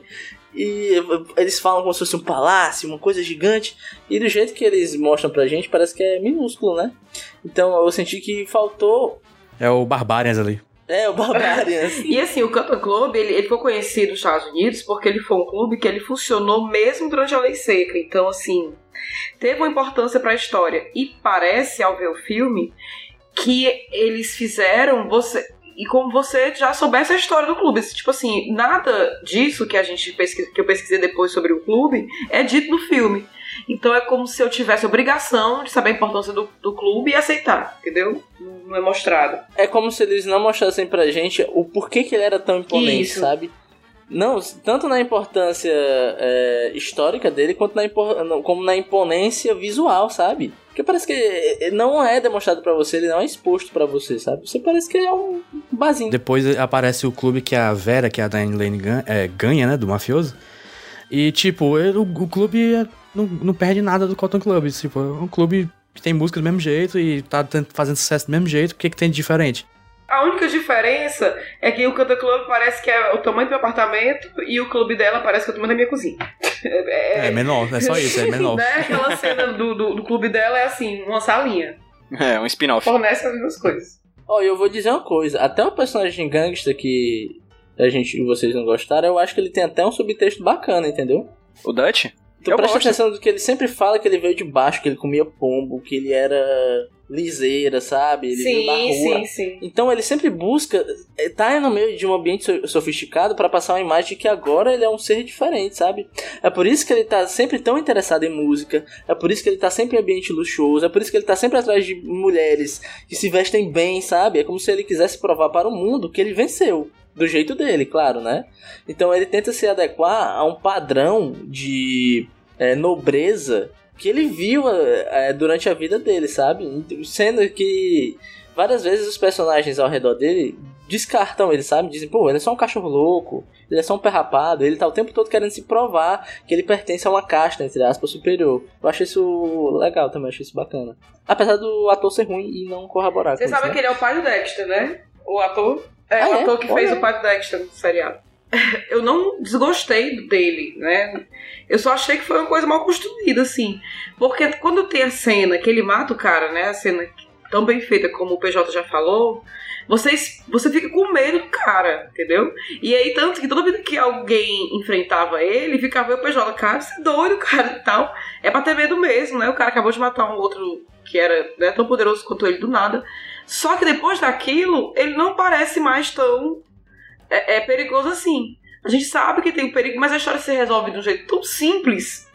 E eles falam como se fosse um palácio, uma coisa gigante. E do jeito que eles mostram pra gente, parece que é minúsculo, né? Então eu senti que faltou. É o Barbarians ali. É, o Barbarians. E assim, o Canton Club, ele, ele ficou conhecido nos Estados Unidos porque ele foi um clube que ele funcionou mesmo durante a lei seca. Então, assim, teve uma importância para a história. E parece, ao ver o filme, que eles fizeram você. E como você já soubesse a história do clube. Tipo assim, nada disso que a gente pesquisa, que eu pesquisei depois sobre o clube é dito no filme. Então é como se eu tivesse obrigação de saber a importância do, do clube e aceitar, entendeu? Não não é mostrado. É como se eles não mostrassem pra gente o porquê que ele era tão imponente, Isso. sabe? Não, tanto na importância é, histórica dele, quanto na, como na imponência visual, sabe? Porque parece que eh, não é demonstrado pra você, ele não é exposto pra você, sabe? Você parece que é um barzinho. Depois aparece o clube que a Vera, que é a Diane Lane, ganha, é, ganha, né? Do mafioso. E, tipo, ele- o, o clube é- não, não perde nada do Cotton Club. Tipo, é um clube que tem música do mesmo jeito e tá fazendo sucesso do mesmo jeito. O que, que tem de diferente? A única diferença é que o Canta Club parece que é o tamanho do meu apartamento e o clube dela parece que é o tamanho da minha cozinha. É, menor, é só isso, é menor. Né? Aquela cena do, do, do clube dela é assim, uma salinha. É, um spin-off. Fornece as mesmas coisas. Ó, e eu vou dizer uma coisa, até o personagem gangster que a gente e vocês não gostaram, eu acho que ele tem até um subtexto bacana, entendeu? O Dutch? Tu Eu presta gosto. atenção do que ele sempre fala que ele veio de baixo, que ele comia pombo, que ele era liseira, sabe? Ele veio da Sim, rua. sim, sim. Então ele sempre busca estar no meio de um ambiente so- sofisticado pra passar uma imagem de que agora ele é um ser diferente, sabe? É por isso que ele tá sempre tão interessado em música, é por isso que ele tá sempre em ambiente luxuoso, é por isso que ele tá sempre atrás de mulheres que se vestem bem, sabe? É como se ele quisesse provar para o mundo que ele venceu. Do jeito dele, claro, né? Então ele tenta se adequar a um padrão de é, nobreza que ele viu é, durante a vida dele, sabe? Sendo que várias vezes os personagens ao redor dele descartam ele, sabe? Dizem, pô, ele é só um cachorro louco, ele é só um pé rapado, ele tá o tempo todo querendo se provar que ele pertence a uma casta, entre aspas, superior. Eu acho isso legal também, acho isso bacana. Apesar do ator ser ruim e não corroborar Você sabe isso, que né? ele é o pai do Dexter, né? O ator. É Ah, o é? ator que fez Olha. o pai do Dexter no seriado. Eu não desgostei dele, né? Eu só achei que foi uma coisa mal construída, assim. Porque quando tem a cena que ele mata o cara, né? A cena tão bem feita como o PJ já falou, vocês, você fica com medo do cara, entendeu? E aí, tanto que toda vez que alguém enfrentava ele, ficava o PJ, cara, você é doido, cara, e tal. É pra ter medo mesmo, né? O cara acabou de matar um outro que era né, tão poderoso quanto ele do nada. Só que depois daquilo, ele não parece mais tão é, é perigoso assim. A gente sabe que tem o perigo, mas a história se resolve de um jeito tão simples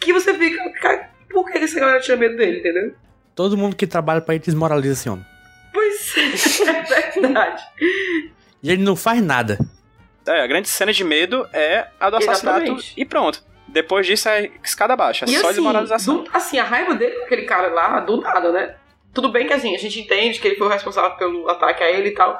que você fica. Cara, por que esse galera tinha medo dele, entendeu? Todo mundo que trabalha pra ele desmoraliza esse homem. Pois é, é verdade. E ele não faz nada. É, a grande cena de medo é a do assassinato Exatamente. e pronto. Depois disso é escada baixa, E só assim, desmoralização. do- assim, a raiva dele com aquele cara lá, do nada, né? Tudo bem que assim, a gente entende que ele foi o responsável pelo ataque a ele e tal.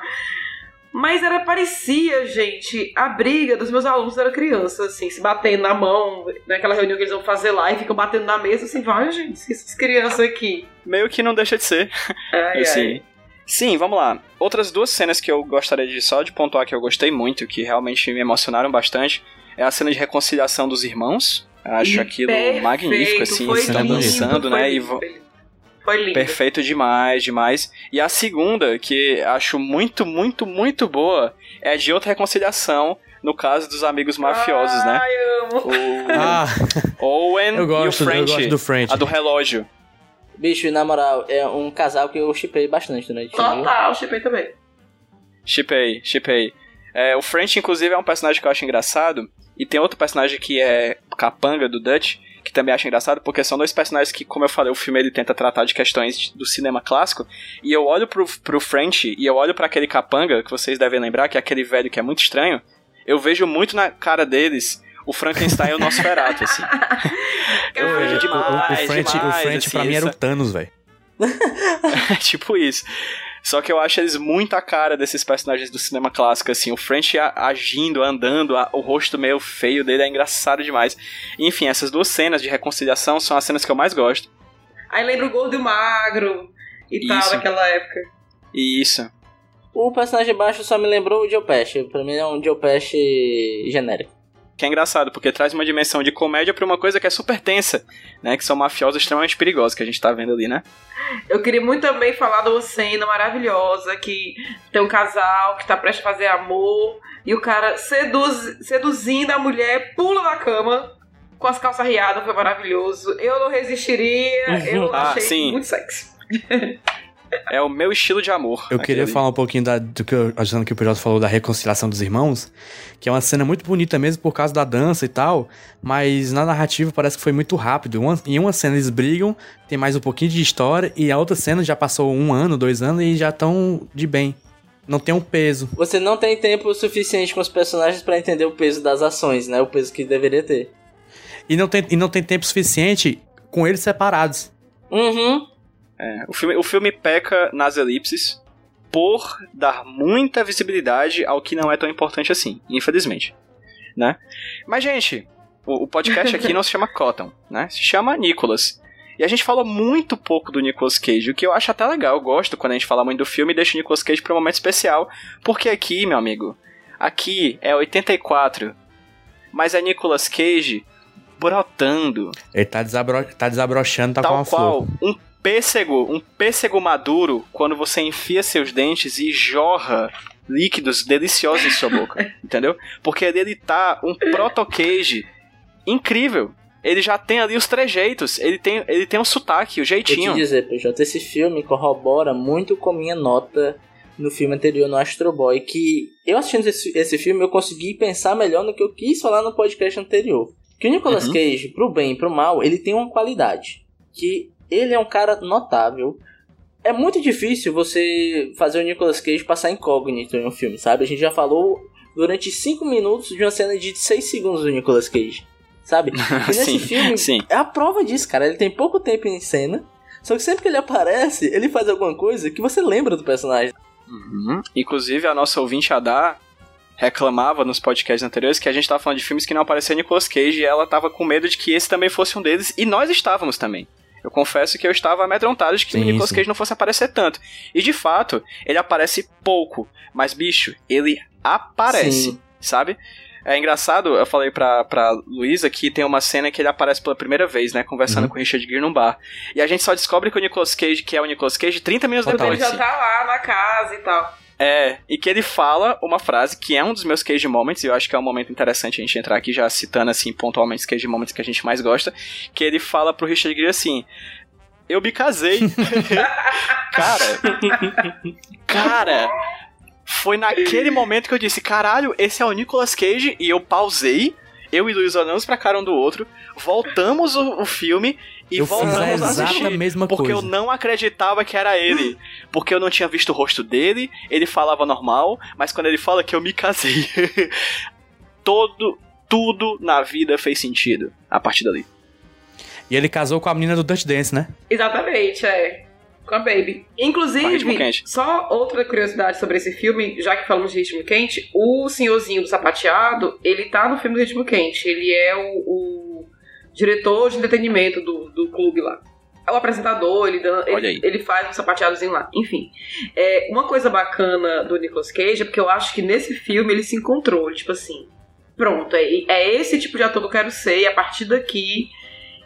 Mas era parecia, gente, a briga dos meus alunos era criança, assim, se batendo na mão, naquela reunião que eles vão fazer lá e ficam batendo na mesa, assim, vai, gente, essas crianças aqui. Meio que não deixa de ser. Ai, assim, ai. Sim, vamos lá. Outras duas cenas que eu gostaria de só de pontuar que eu gostei muito, que realmente me emocionaram bastante, é a cena de reconciliação dos irmãos. Eu acho E aquilo perfeito, magnífico, assim, eles estão lindo, dançando, né? E lindo, vo- foi lindo. Perfeito demais, demais. E a segunda, que acho muito, muito, muito boa, é de outra reconciliação, no caso dos amigos mafiosos, né? Ai, amo. O Ah, Owen eu gosto, e o eu French. gosto do French. A do relógio. Bicho, e na moral, é um casal que eu chipei bastante durante o filme. Total, chipei também. Chipei, chipei. É, o French, inclusive, é um personagem que eu acho engraçado. E tem outro personagem que é capanga do Dutch, que também acho engraçado, porque são dois personagens que, como eu falei, o filme ele tenta tratar de questões do cinema clássico. E eu olho pro, pro French e eu olho para aquele capanga, que vocês devem lembrar, que é aquele velho que é muito estranho. Eu vejo muito na cara deles o Frankenstein e o Nosferatu, assim. Eu vejo o, o, demais, o French, demais, o French assim, pra mim era o Thanos, velho. É tipo isso. Só que eu acho eles muito a cara desses personagens do cinema clássico, assim. O French agindo, andando, a- o rosto meio feio dele é engraçado demais. Enfim, essas duas cenas de reconciliação são as cenas que eu mais gosto. Aí lembra o gordo e o magro e tal, Isso. daquela época. E isso. O personagem baixo só me lembrou o Joe Pesci. Pra mim é um Joe Pesci genérico. Que é engraçado, porque traz uma dimensão de comédia pra uma coisa que é super tensa, né? Que são mafiosos extremamente perigosos, que a gente tá vendo ali, né? Eu queria muito também falar de uma cena maravilhosa que tem um casal que tá prestes a fazer amor e o cara seduz, seduzindo a mulher, pula na cama com as calças riadas, foi maravilhoso. Eu não resistiria, eu Ah, achei sim. muito sexy. É o meu estilo de amor. Eu queria aquele. falar um pouquinho da, do que eu, achando que o PJ falou da reconciliação dos irmãos, que é uma cena muito bonita mesmo por causa da dança e tal, mas na narrativa parece que foi muito rápido. Uma- em uma cena eles brigam, tem mais um pouquinho de história, e a outra cena já passou um ano, dois anos e já estão de bem. Não tem um peso. Você não tem tempo suficiente com os personagens pra entender o peso das ações, né? O peso que deveria ter. E não tem, e não tem tempo suficiente com eles separados. Uhum. É, o, filme, o filme peca nas elipses por dar muita visibilidade ao que não é tão importante assim, infelizmente. Né? Mas, gente, o, o podcast aqui não se chama Cotton, né? Se chama Nicholas. E a gente falou muito pouco do Nicolas Cage, o que eu acho até legal. Eu gosto quando a gente fala muito do filme e deixa o Nicolas Cage para um momento especial. Porque aqui, meu amigo, aqui é 84, mas é Nicolas Cage brotando Ele tá, desabro, tá desabrochando, tá com tal uma flor. qual um pêssego, um pêssego maduro, quando você enfia seus dentes e jorra líquidos deliciosos em sua boca, entendeu? Porque ele tá um proto-queijo incrível. Ele já tem ali os trejeitos, ele tem, ele tem um sotaque, o Vou te jeitinho. dizer, PJ, esse filme corrobora muito com minha nota no filme anterior, no Astro Boy, que eu assistindo esse, esse filme, eu consegui pensar melhor no que eu quis falar no podcast anterior. Que o Nicolas Uhum. Cage, pro bem e pro mal, ele tem uma qualidade. Que ele é um cara notável. É muito difícil você fazer o Nicolas Cage passar incógnito em um filme, sabe? A gente já falou durante 5 minutos de uma cena de 6 segundos do Nicolas Cage, sabe? E nesse Sim, filme sim. é a prova disso, cara. Ele tem pouco tempo em cena, só que sempre que ele aparece, ele faz alguma coisa que você lembra do personagem. Uhum. Inclusive, a nossa ouvinte Adá reclamava nos podcasts anteriores que a gente tava falando de filmes que não aparecia Nicolas Cage e ela tava com medo de que esse também fosse um deles, e nós estávamos também. Eu confesso que eu estava amedrontado de que Sim, o Nicolas. Cage não fosse aparecer tanto. E de fato, ele aparece pouco, mas bicho, ele aparece, Sim. sabe? É engraçado, eu falei pra, pra Luísa que tem uma cena que ele aparece pela primeira vez, né? Conversando Uhum. com o Richard Gere num bar. E a gente só descobre que o Nicolas Cage, que é o Nicolas Cage, 30 minutos Total. Ele depois. já tá lá na casa e tal. É, e que ele fala uma frase que é um dos meus cage moments, e eu acho que é um momento interessante a gente entrar aqui já citando assim pontualmente os cage moments que a gente mais gosta, que ele fala pro Richard Gere assim: "Eu me casei". cara, cara, foi naquele momento que eu disse: "Caralho, esse é o Nicolas Cage" e eu pausei. Eu e Luiz olhamos pra cara um do outro, voltamos o, o filme e eu fiz a voltamos a exata assistir. mesma Porque coisa. eu não acreditava que era ele. Porque eu não tinha visto o rosto dele, ele falava normal, mas quando ele fala que eu me casei. todo, tudo na vida fez sentido a partir dali. E ele casou com a menina do Dutch Dance, né? Exatamente, é. Com a Baby. Inclusive, quente. só outra curiosidade sobre esse filme, já que falamos de ritmo quente, o senhorzinho do sapateado, ele tá no filme do ritmo quente. Ele é o, o diretor de entretenimento do, do clube lá. é o apresentador, ele, ele, ele faz um sapateadozinho lá. Enfim, é, uma coisa bacana do Nicolas Cage é porque eu acho que nesse filme ele se encontrou. Tipo assim, pronto, é, é esse tipo de ator que eu quero ser e a partir daqui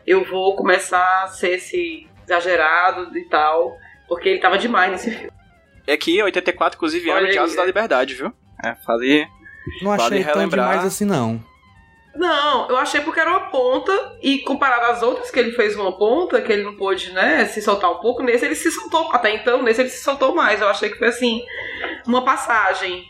eu vou começar a ser esse exagerado e tal. Porque ele tava demais nesse filme. É que 84, inclusive, de aí, Asas da é. Liberdade, viu? É, falei. Não Vale achei tão relembrar. demais assim, não. Não, eu achei porque era uma ponta, e comparado às outras que ele fez uma ponta, que ele não pôde, né, se soltar um pouco, nesse ele se soltou, até então, nesse ele se soltou mais. Eu achei que foi assim, uma passagem.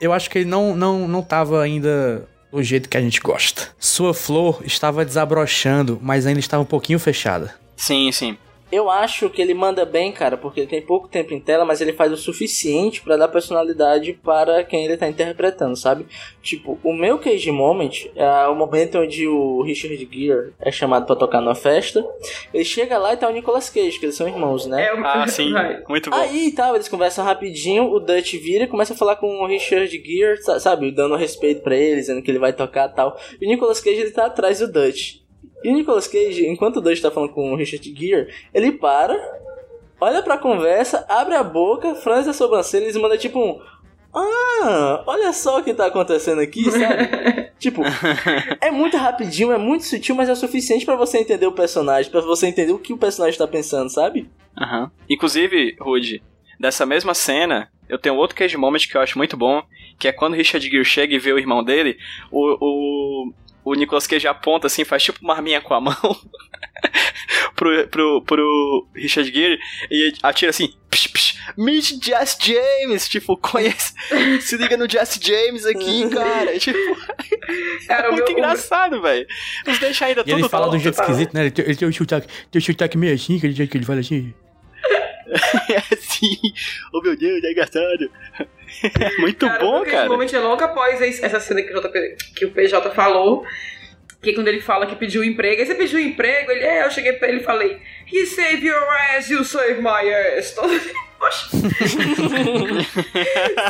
Eu acho que ele não, não, não tava ainda do jeito que a gente gosta. Sua flor estava desabrochando, mas ainda estava um pouquinho fechada. Sim, sim. Eu acho que ele manda bem, cara, porque ele tem pouco tempo em tela, mas ele faz o suficiente pra dar personalidade para quem ele tá interpretando, sabe? Tipo, o meu Cage Moment é o momento onde o Richard Gere é chamado pra tocar numa festa. Ele chega lá e tá o Nicolas Cage, que eles são irmãos, né? É Ah, sim. Muito bom. Aí e tal, eles conversam rapidinho, o Dutch vira e começa a falar com o Richard Gere, sa- sabe, dando respeito pra ele, dizendo que ele vai tocar e tal. E o Nicolas Cage ele tá atrás do Dutch. E o Nicolas Cage, enquanto o Dutch tá falando com o Richard Gere, ele para, olha pra conversa, abre a boca, franze a sobrancelha e manda tipo um. Ah, olha só o que tá acontecendo aqui, sabe? tipo, é muito rapidinho, é muito sutil, mas é o suficiente pra você entender o personagem, pra você entender o que o personagem tá pensando, sabe? Aham. Inclusive, Rude, dessa mesma cena, eu tenho outro cage moment que eu acho muito bom, que é quando o Richard Gere chega e vê o irmão dele, o, o, o Nicolas Cage aponta assim, faz tipo uma arminha com a mão pro, pro, pro Richard Gere e atira assim, psh, psh, meet Jess James, tipo, conhece, se liga no Jess James aqui, cara, tipo, Cara, é o muito meu- engraçado, velho. Os deixa ainda E tudo ele fala do jeito esquisito, né? Ele tem, ele tem o sotaque, tem o sotaque meio assim, aquele jeito que ele fala assim. É assim, oh meu Deus, é engraçado. É muito Cara, bom, porque cara. Esse momento é logo após essa cena que o, JP, que o PJ falou. Que quando ele fala que pediu emprego, aí você pediu emprego, ele, é, eu cheguei pra ele e falei, He save your ass, you save my ass. Todo- Poxa.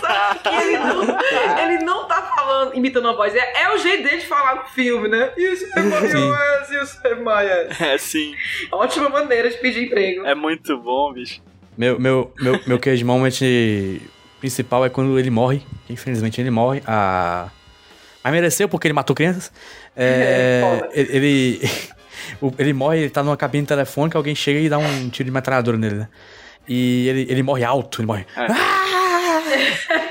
Sabe que ele não, ele não tá falando, imitando a voz, é, é o jeito dele de falar no filme, né? You save my Sim. ass, you save my ass. É sim, Ótima maneira de pedir emprego. é muito bom, bicho. Meu, meu, meu, meu cage moment principal é quando ele morre. Infelizmente ele morre. Ah, mas mereceu porque ele matou crianças. É, Foda. ele, ele, ele morre, ele tá numa cabine telefônica, alguém chega e dá um tiro de metralhadora nele, né? E ele, ele morre alto, ele morre. É. Ah!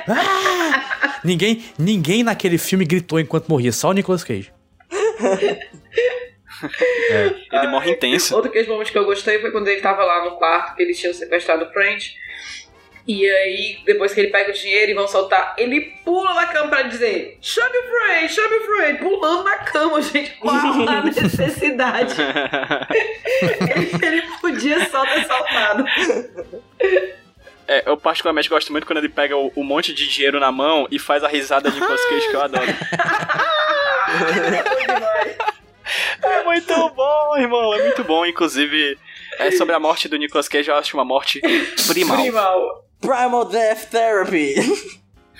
Ah! ninguém, ninguém naquele filme gritou enquanto morria, só o Nicolas Cage. Ele morre intenso. Outro case moment que eu gostei foi quando ele tava lá no quarto, que eles tinham sequestrado o French. E aí, depois que ele pega o dinheiro e vão soltar, ele pula na cama pra dizer: Chame o French, chame o French, pulando na cama, gente. Qual a necessidade? ele, ele podia só ter saltado. É, eu particularmente gosto muito quando ele pega o, o monte de dinheiro na mão e faz a risada de Nicolas Cage que eu adoro. É muito bom, irmão, é muito bom. Inclusive, é sobre a morte do Nicolas Cage, eu acho uma morte primal. Primal. Primal Death Therapy.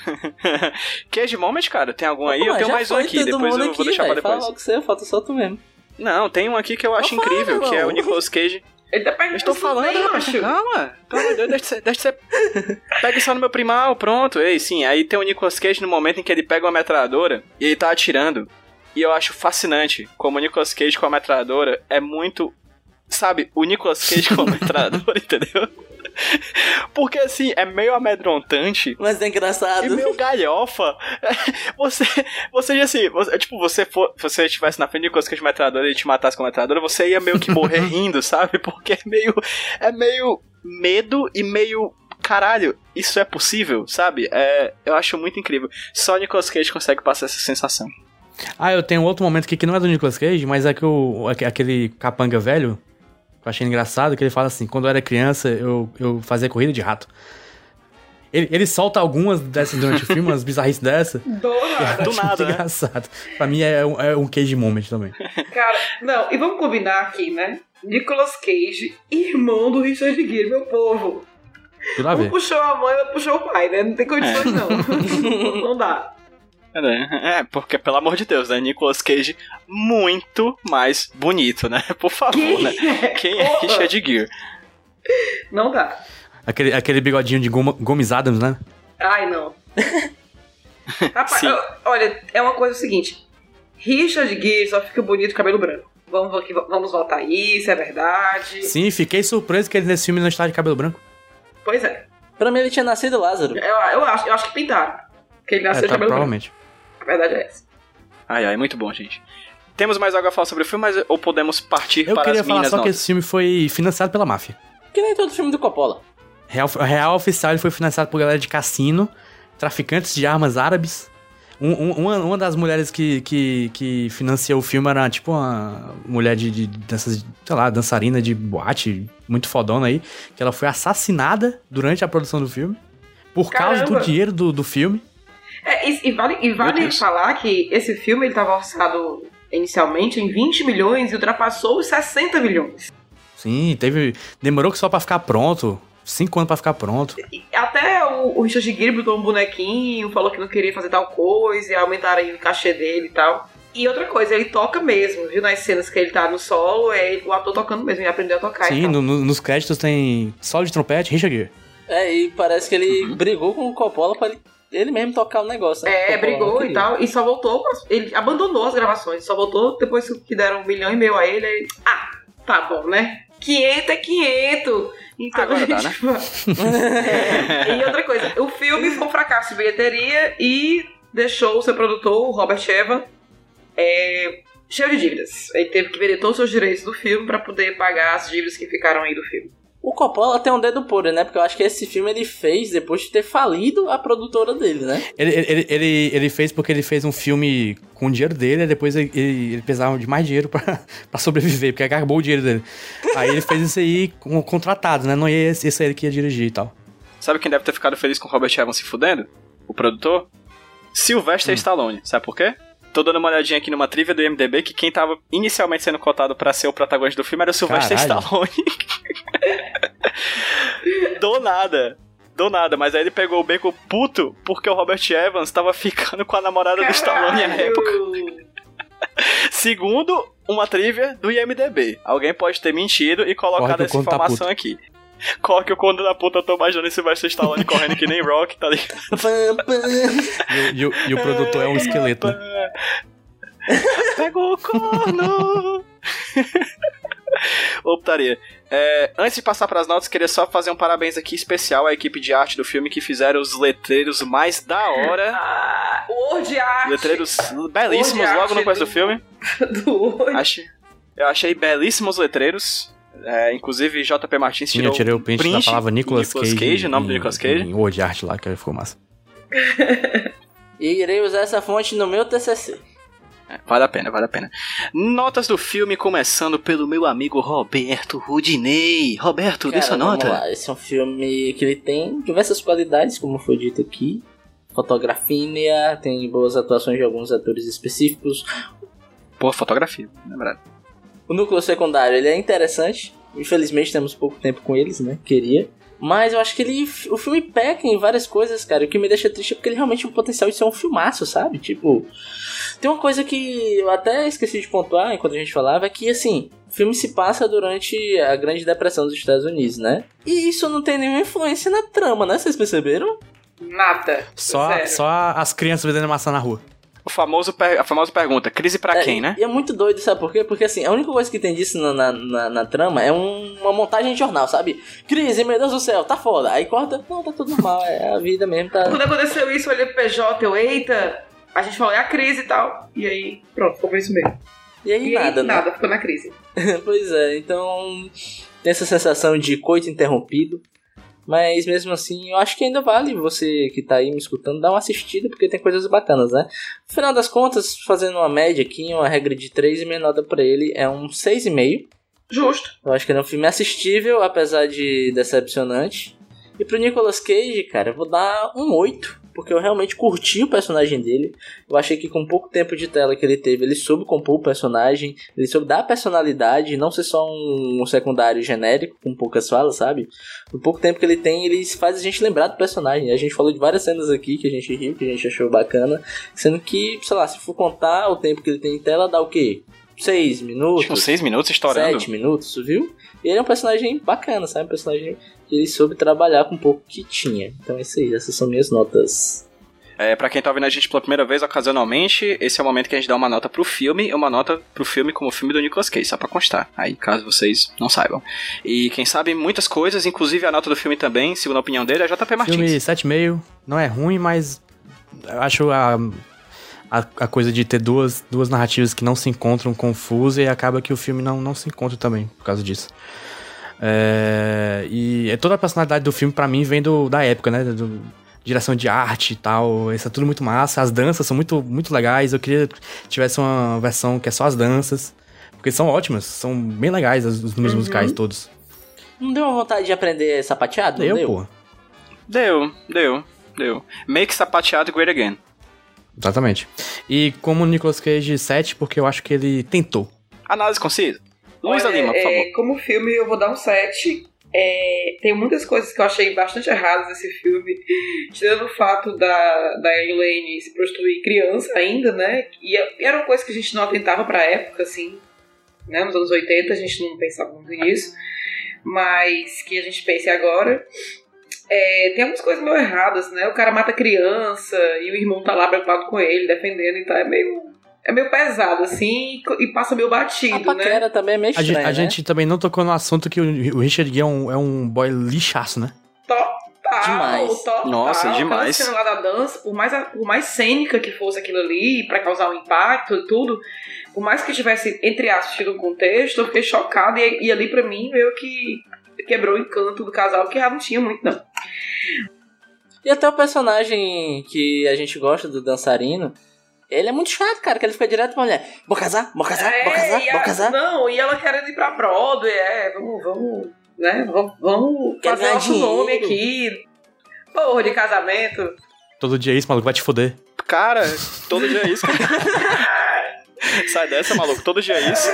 Cage Moment, cara, tem algum aí? Pô, eu tenho mais um aqui, depois eu vou aqui, deixar pra velho. Fala depois. logo você, falta só tu mesmo. Não, tem um aqui que eu acho fala, incrível, que é o. Nicolas Cage. Ele tá pegando Eu estou falando, bem, rapaz, macho. calma. Deus, deixa deixa de ser. Pega só no meu primal, pronto. Ei, sim, aí tem o Nicolas Cage no momento em que ele pega uma metralhadora e ele tá atirando. E eu acho fascinante como o Nicolas Cage com a metralhadora é muito. Sabe, o Nicolas Cage com a metralhadora, entendeu? Porque assim, é meio amedrontante Mas é engraçado. e meio galhofa. Você, você já assim, você, tipo, você for, você estivesse na frente de Nicolas Cage com a metralhadora e ele te matasse com a metralhadora, você ia meio que morrer rindo, sabe? Porque é meio, é meio medo e meio caralho, isso é possível, sabe? É, eu acho muito incrível. Só o Nicolas Cage consegue passar essa sensação. Ah, eu tenho outro momento aqui que não é do Nicolas Cage, mas é que o, aque- aquele capanga velho, que eu achei engraçado, que ele fala assim, quando eu era criança, eu, eu fazia corrida de rato. Ele, ele solta algumas dessas durante o filme, umas bizarrices dessa. Do nada. Do nada, né? engraçado. Pra mim é um, é um cage moment também. Cara, não, e vamos combinar aqui, né? Nicolas Cage, irmão do Richard Gere, meu povo. Tudo a Um ver. puxou a mãe, outro puxou o pai, né? Não tem condições, não. não dá. É, porque, pelo amor de Deus, né? Nicolas Cage muito mais bonito, né? Por favor, Quem né? é? Quem é. Richard Gere? Não dá. Aquele, aquele bigodinho de Goma- Gomes Adams, né? Ai, não. Rapaz, eu- olha, é uma coisa o seguinte. Richard Gere só fica bonito com cabelo branco. Vamos, aqui, vamos voltar a isso, é verdade. Sim, fiquei surpreso que ele nesse filme não está de cabelo branco. Pois é. Pra mim ele tinha nascido Lázaro. Eu, eu acho, eu acho que pintaram. Que ele nasceu É, de tá, cabelo branco. provavelmente. A verdade é essa. Ai, ai, muito bom, gente. Temos mais algo a falar sobre o filme, mas ou podemos partir Eu para queria as falar minhas só que notas? esse filme foi financiado pela máfia. Que nem todo filme do Coppola. Real, real oficial ele foi financiado por galera de cassino, traficantes de armas árabes. Um- um- uma, uma das mulheres que, que, que financiou o filme era tipo uma mulher de, de dessas, sei lá, dançarina de boate, muito fodona aí, que ela foi assassinada durante a produção do filme. Por causa Caramba. do dinheiro do, do filme. É, e, e vale, e vale falar que esse filme ele estava orçado inicialmente em 20 milhões e ultrapassou os 60 milhões. Sim, teve. Demorou que só pra ficar pronto. Cinco anos pra ficar pronto. E Até o, o Richard Gere botou um bonequinho, falou que não queria fazer tal coisa, e aumentaram aí o cachê dele e tal. E outra coisa, ele toca mesmo, viu? Nas cenas que ele tá no solo, é o ator tocando mesmo, ele aprendeu a tocar. e Sim, tal. no- no- nos créditos tem solo de trompete, Richard Gere. É, e parece que ele brigou com o Coppola pra ele, ele mesmo tocar o negócio, né? É, brigou e tal, e só voltou, ele abandonou as gravações, só voltou depois que deram um milhão e meio a ele, aí, ah, tá bom, né? 500 é 500, então Agora a dá, gente vai. E outra coisa, o filme foi um fracasso de bilheteria e deixou o seu produtor, o Robert Evan, é, cheio de dívidas. Ele teve que vender todos os seus direitos do filme pra poder pagar as dívidas que ficaram aí do filme. O Coppola tem um dedo podre, né? Porque eu acho que esse filme ele fez depois de ter falido a produtora dele, né? Ele, ele, ele, ele fez porque ele fez um filme com o dinheiro dele, e depois ele, ele, ele precisava de mais dinheiro pra, pra sobreviver, porque acabou o dinheiro dele. Aí ele fez isso aí com contratado, né? Não ia esse, esse aí que ia dirigir e tal. Sabe quem deve ter ficado feliz com o Robert Evans se fudendo? O produtor? Sylvester Stallone. Sabe por quê? Tô dando uma olhadinha aqui numa trivia do IMDB que quem tava inicialmente sendo cotado pra ser o protagonista do filme era o Sylvester Caralho. Stallone. Do nada. Do nada, mas aí ele pegou o beco puto porque o Robert Evans tava ficando com a namorada do Stallone à época. Segundo uma trivia do IMDB. Alguém pode ter mentido e colocado Corre essa tá informação aqui. Corre que o conto da puta, eu tô imaginando esse Sylvester Stallone correndo que nem Rock, tá ligado? E, o- e o- e o produtor é um esqueleto, né? Pegou o corno! Ô, putaria. É, antes de passar pras notas, queria só fazer um parabéns aqui especial à equipe de arte do filme que fizeram os letreiros mais da hora. Ah, o Word Art Letreiros belíssimos logo no começo do do- filme. do Word. Achei, eu achei belíssimos letreiros. É, inclusive, JP Martins Sim, tirou eu tirei o print, da palavra Nicolas, Nicolas Cage, o nome do Nicolas Cage. Em Word Art lá, que ficou massa. E irei usar essa fonte no meu TCC. Vale a pena, vale a pena. Notas do filme, começando pelo meu amigo Roberto Rudinei. Roberto, dê sua nota. lá. Esse é um filme que ele tem diversas qualidades, como foi dito aqui. Fotografia, tem boas atuações de alguns atores específicos. Pô, fotografia, lembrado. O núcleo secundário, ele é interessante. Infelizmente temos pouco tempo com eles, né? Queria. Mas eu acho que ele. O filme peca em várias coisas, cara. O que me deixa triste é porque ele realmente tem um potencial de ser um filmaço, sabe? Tipo. Tem uma coisa que eu até esqueci de pontuar enquanto a gente falava, é que assim, o filme se passa durante a Grande Depressão dos Estados Unidos, né? E isso não tem nenhuma influência na trama, né? Vocês perceberam? Nada. Só, só as crianças vendendo maçã na rua. O famoso a famosa pergunta, crise pra É, quem, né? E é muito doido, sabe por quê? Porque assim, a única coisa que tem disso na, na, na- na trama é um- uma montagem de jornal, sabe? Crise, meu Deus do céu, tá foda. Aí corta, não, tá tudo normal, é a vida mesmo, tá. Quando aconteceu isso, eu olhei pro PJ, eu, eita, a gente falou, é a crise e tal. E aí, pronto, ficou isso mesmo. E aí E aí, nada, né? nada, ficou na crise. pois é, então tem essa sensação de coito interrompido. Mas mesmo assim, eu acho que ainda vale você que tá aí me escutando dar uma assistida, porque tem coisas bacanas, né? No final das contas, fazendo uma média aqui, uma regra de 3 e minha nota pra ele é um 6,5. Justo. Eu acho que ele é um filme assistível, apesar de decepcionante. E pro Nicolas Cage, cara, eu vou dar um 8, porque eu realmente curti o personagem dele. Eu achei que com pouco tempo de tela que ele teve, ele soube compor o personagem, ele soube dar personalidade, não ser só um, um secundário genérico, com poucas falas, sabe? No pouco tempo que ele tem, ele faz a gente lembrar do personagem. A gente falou de várias cenas aqui que a gente riu, que a gente achou bacana, sendo que, sei lá, se for contar o tempo que ele tem em tela, dá o quê? Seis minutos? Tipo, seis minutos estourando. Sete minutos, viu? E ele é um personagem bacana, sabe? Um personagem ele soube trabalhar com um pouco que tinha. Então é isso aí, essas são minhas notas. É, pra quem tá ouvindo a gente pela primeira vez, ocasionalmente, esse é o momento que a gente dá uma nota pro filme e uma nota pro filme como filme do Nicolas Cage, só pra constar. Aí, caso vocês não saibam. E quem sabe muitas coisas, inclusive a nota do filme também, segundo a opinião dele, é JP Martins. Filme 7,5, não é ruim, mas eu acho a, a, a, coisa de ter duas, duas narrativas que não se encontram confusa e acaba que o filme não, não se encontra também por causa disso. É, e toda a personalidade do filme, para mim, vem do, da época, né? Do, direção de arte e tal. Isso é tudo muito massa. As danças são muito, muito legais. Eu queria que tivesse uma versão que é só as danças. Porque são ótimas, são bem legais os, os números uhum. musicais todos. Não deu uma vontade de aprender sapateado? Deu, deu? pô. Deu, deu, deu. Make sapateado great again. Exatamente. E como Nicolas Cage 7, porque eu acho que ele tentou. Análise concisa. Luísa Lima, por favor. É, como filme, eu vou dar um 7. É, tem muitas coisas que eu achei bastante erradas nesse filme, tirando o fato da, da Elaine se prostituir criança ainda, né? E, e era uma coisa que a gente não atentava pra época, assim, né? Nos anos 80 a gente não pensava muito nisso, mas que a gente pense agora. É, tem algumas coisas meio erradas, né? O cara mata criança e o irmão tá lá preocupado com ele, defendendo, então é meio é meio pesado, assim, e passa meio batido, a paquera né? também é meio estranho, A, gente, a né? gente também não tocou no assunto que o, o Richard Gere é um, é um boy lixaço, né? Total, demais. Total, Nossa, demais. cena lá da dança, por mais, por mais cênica que fosse aquilo ali, para causar um impacto e tudo, por mais que tivesse, entre aspas, tido um contexto, eu fiquei chocada, e, e ali para mim, meio que quebrou o encanto do casal, que já não tinha muito, não. E até o personagem que a gente gosta do dançarino, ele é muito chato, cara, que ele fica direto pra mulher. Vou casar, vou casar, é, vou casar, vou a, casar. Não, e ela querendo ir pra Broadway, é, vamos, vamos, né, vamos, vamos Quer fazer ganhar nosso nome dinheiro. aqui. Porra de casamento. Todo dia é isso, maluco, vai te foder. Cara, todo dia é isso. Sai dessa, maluco. Todo dia é isso.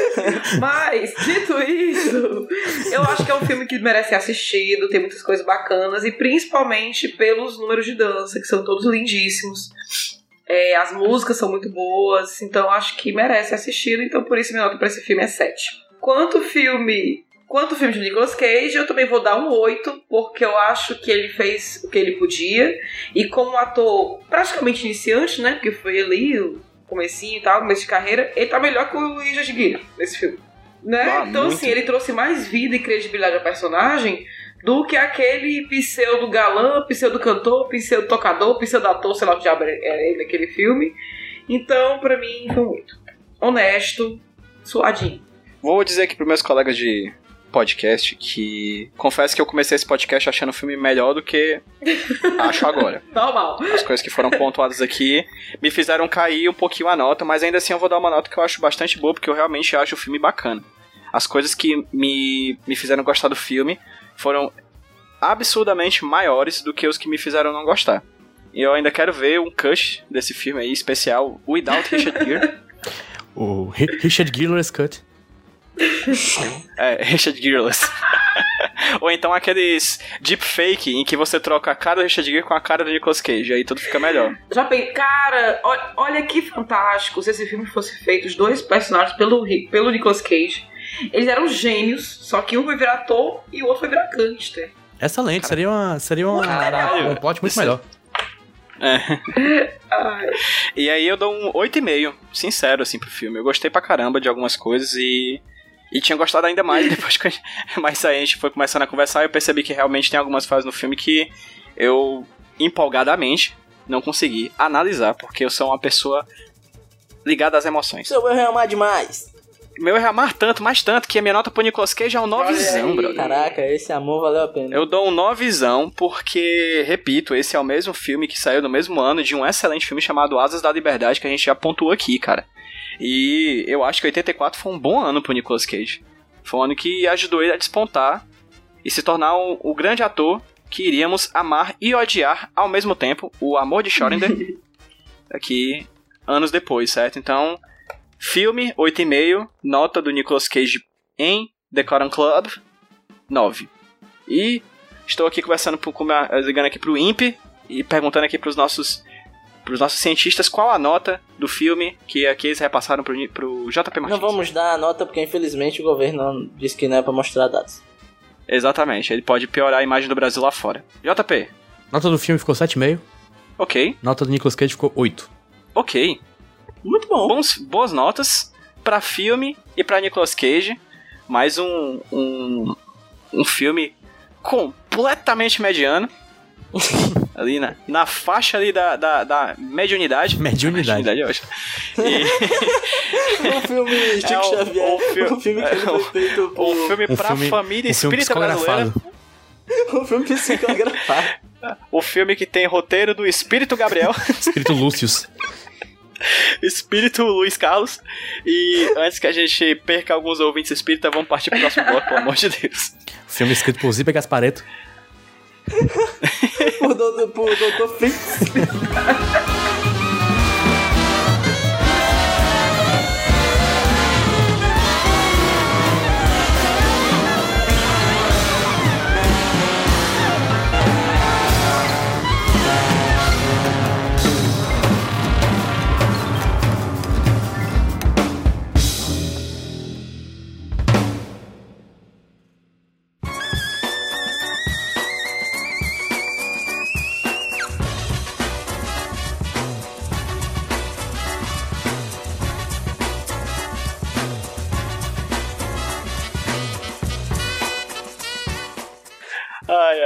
Mas, dito isso, eu acho que é um filme que merece ser assistido, tem muitas coisas bacanas, e principalmente pelos números de dança, que são todos lindíssimos. É, as músicas são muito boas, então acho que merece ser assistido, então por isso minha nota pra esse filme é 7. Quanto filme. Quanto filme de Nicolas Cage, eu também vou dar um 8, porque eu acho que ele fez o que ele podia. E como ator praticamente iniciante, né? Porque foi ali o comecinho e tal, começo de carreira, ele tá melhor que o Richard Gere nesse filme. Né? Ah, então, muito. assim, ele trouxe mais vida e credibilidade ao personagem do que aquele pseudo galã, pseudo cantor, pseudo tocador, pseudo ator, sei lá o que diabo era ele naquele filme. Então, pra mim, foi 8. Honesto, suadinho. Vou dizer aqui pros meus colegas de podcast que confesso que eu comecei esse podcast achando o filme melhor do que acho agora. Normal. As coisas que foram pontuadas aqui me fizeram cair um pouquinho a nota, mas ainda assim eu vou dar uma nota que eu acho bastante boa, porque eu realmente acho o filme bacana. As coisas que me, me fizeram gostar do filme foram absurdamente maiores do que os que me fizeram não gostar. E eu ainda quero ver um cut desse filme aí, especial, Without Richard Gere. O Ri- Richard Gere's Cut. É, Richard Gearless. Ou então aqueles deepfake em que você troca a cara do Richard Gere com a cara do Nicolas Cage, aí tudo fica melhor. Já pensei, cara, olha, olha que fantástico se esse filme fosse feito, os dois personagens pelo, pelo Nicolas Cage. Eles eram gênios, só que um foi virar ator e o outro foi virar gangster. Excelente, seria, uma, seria uma, Caralho. um plot muito Isso- melhor. Ai, E aí eu dou um 8,5, sincero, assim, pro filme. Eu gostei pra caramba de algumas coisas e. E tinha gostado ainda mais depois que a gente- mais a gente foi começando a conversar. Eu percebi que realmente tem algumas fases no filme que eu, empolgadamente, não consegui analisar, porque eu sou uma pessoa ligada às emoções. Seu erro é amar demais. Meu é amar tanto, mais tanto, que a minha nota pro Nicolas Cage é um novezão, brother. Caraca, esse amor valeu a pena. Eu dou um novezão porque, repito, esse é o mesmo filme que saiu no mesmo ano de um excelente filme chamado Asas da Liberdade, que a gente já pontuou aqui, cara. E eu acho que 84 foi um bom ano pro Nicolas Cage. Foi um ano que ajudou ele a despontar e se tornar o, o grande ator que iríamos amar e odiar ao mesmo tempo o amor de Schrödinger aqui anos depois, certo? Então, filme 8,5, nota do Nicolas Cage em The Coran Club 9. E estou aqui conversando com ligando aqui pro INPE e perguntando aqui pros nossos pros nossos cientistas qual a nota do filme que aqui eles repassaram pro, pro JP Martins. Não vamos dar a nota porque infelizmente o governo disse que não é pra mostrar dados. Exatamente, ele pode piorar a imagem do Brasil lá fora. JP. Nota do filme ficou 7,5. Ok. Nota do Nicolas Cage ficou 8. Ok. Muito bom. Bons, boas notas para filme e para Nicolas Cage. Mais um, um, um filme completamente mediano. ali na, na faixa ali da, da, da mediunidade. Mediunidade. Mediunidade, eu acho. o filme Chico É o- Xavier. o fi- O filme que é o- foi feito por... Um filme pra filme- família espírita brasileira. O filme psicografado. O filme que tem roteiro do Espírito Gabriel, Escrito Lúcius. Espírito Luiz Carlos. E antes que a gente perca alguns ouvintes espírita, vamos partir pro próximo bloco, pelo amor de Deus. Filme escrito por Zipa Gaspareto. por, doutor, por Dr. Fritz.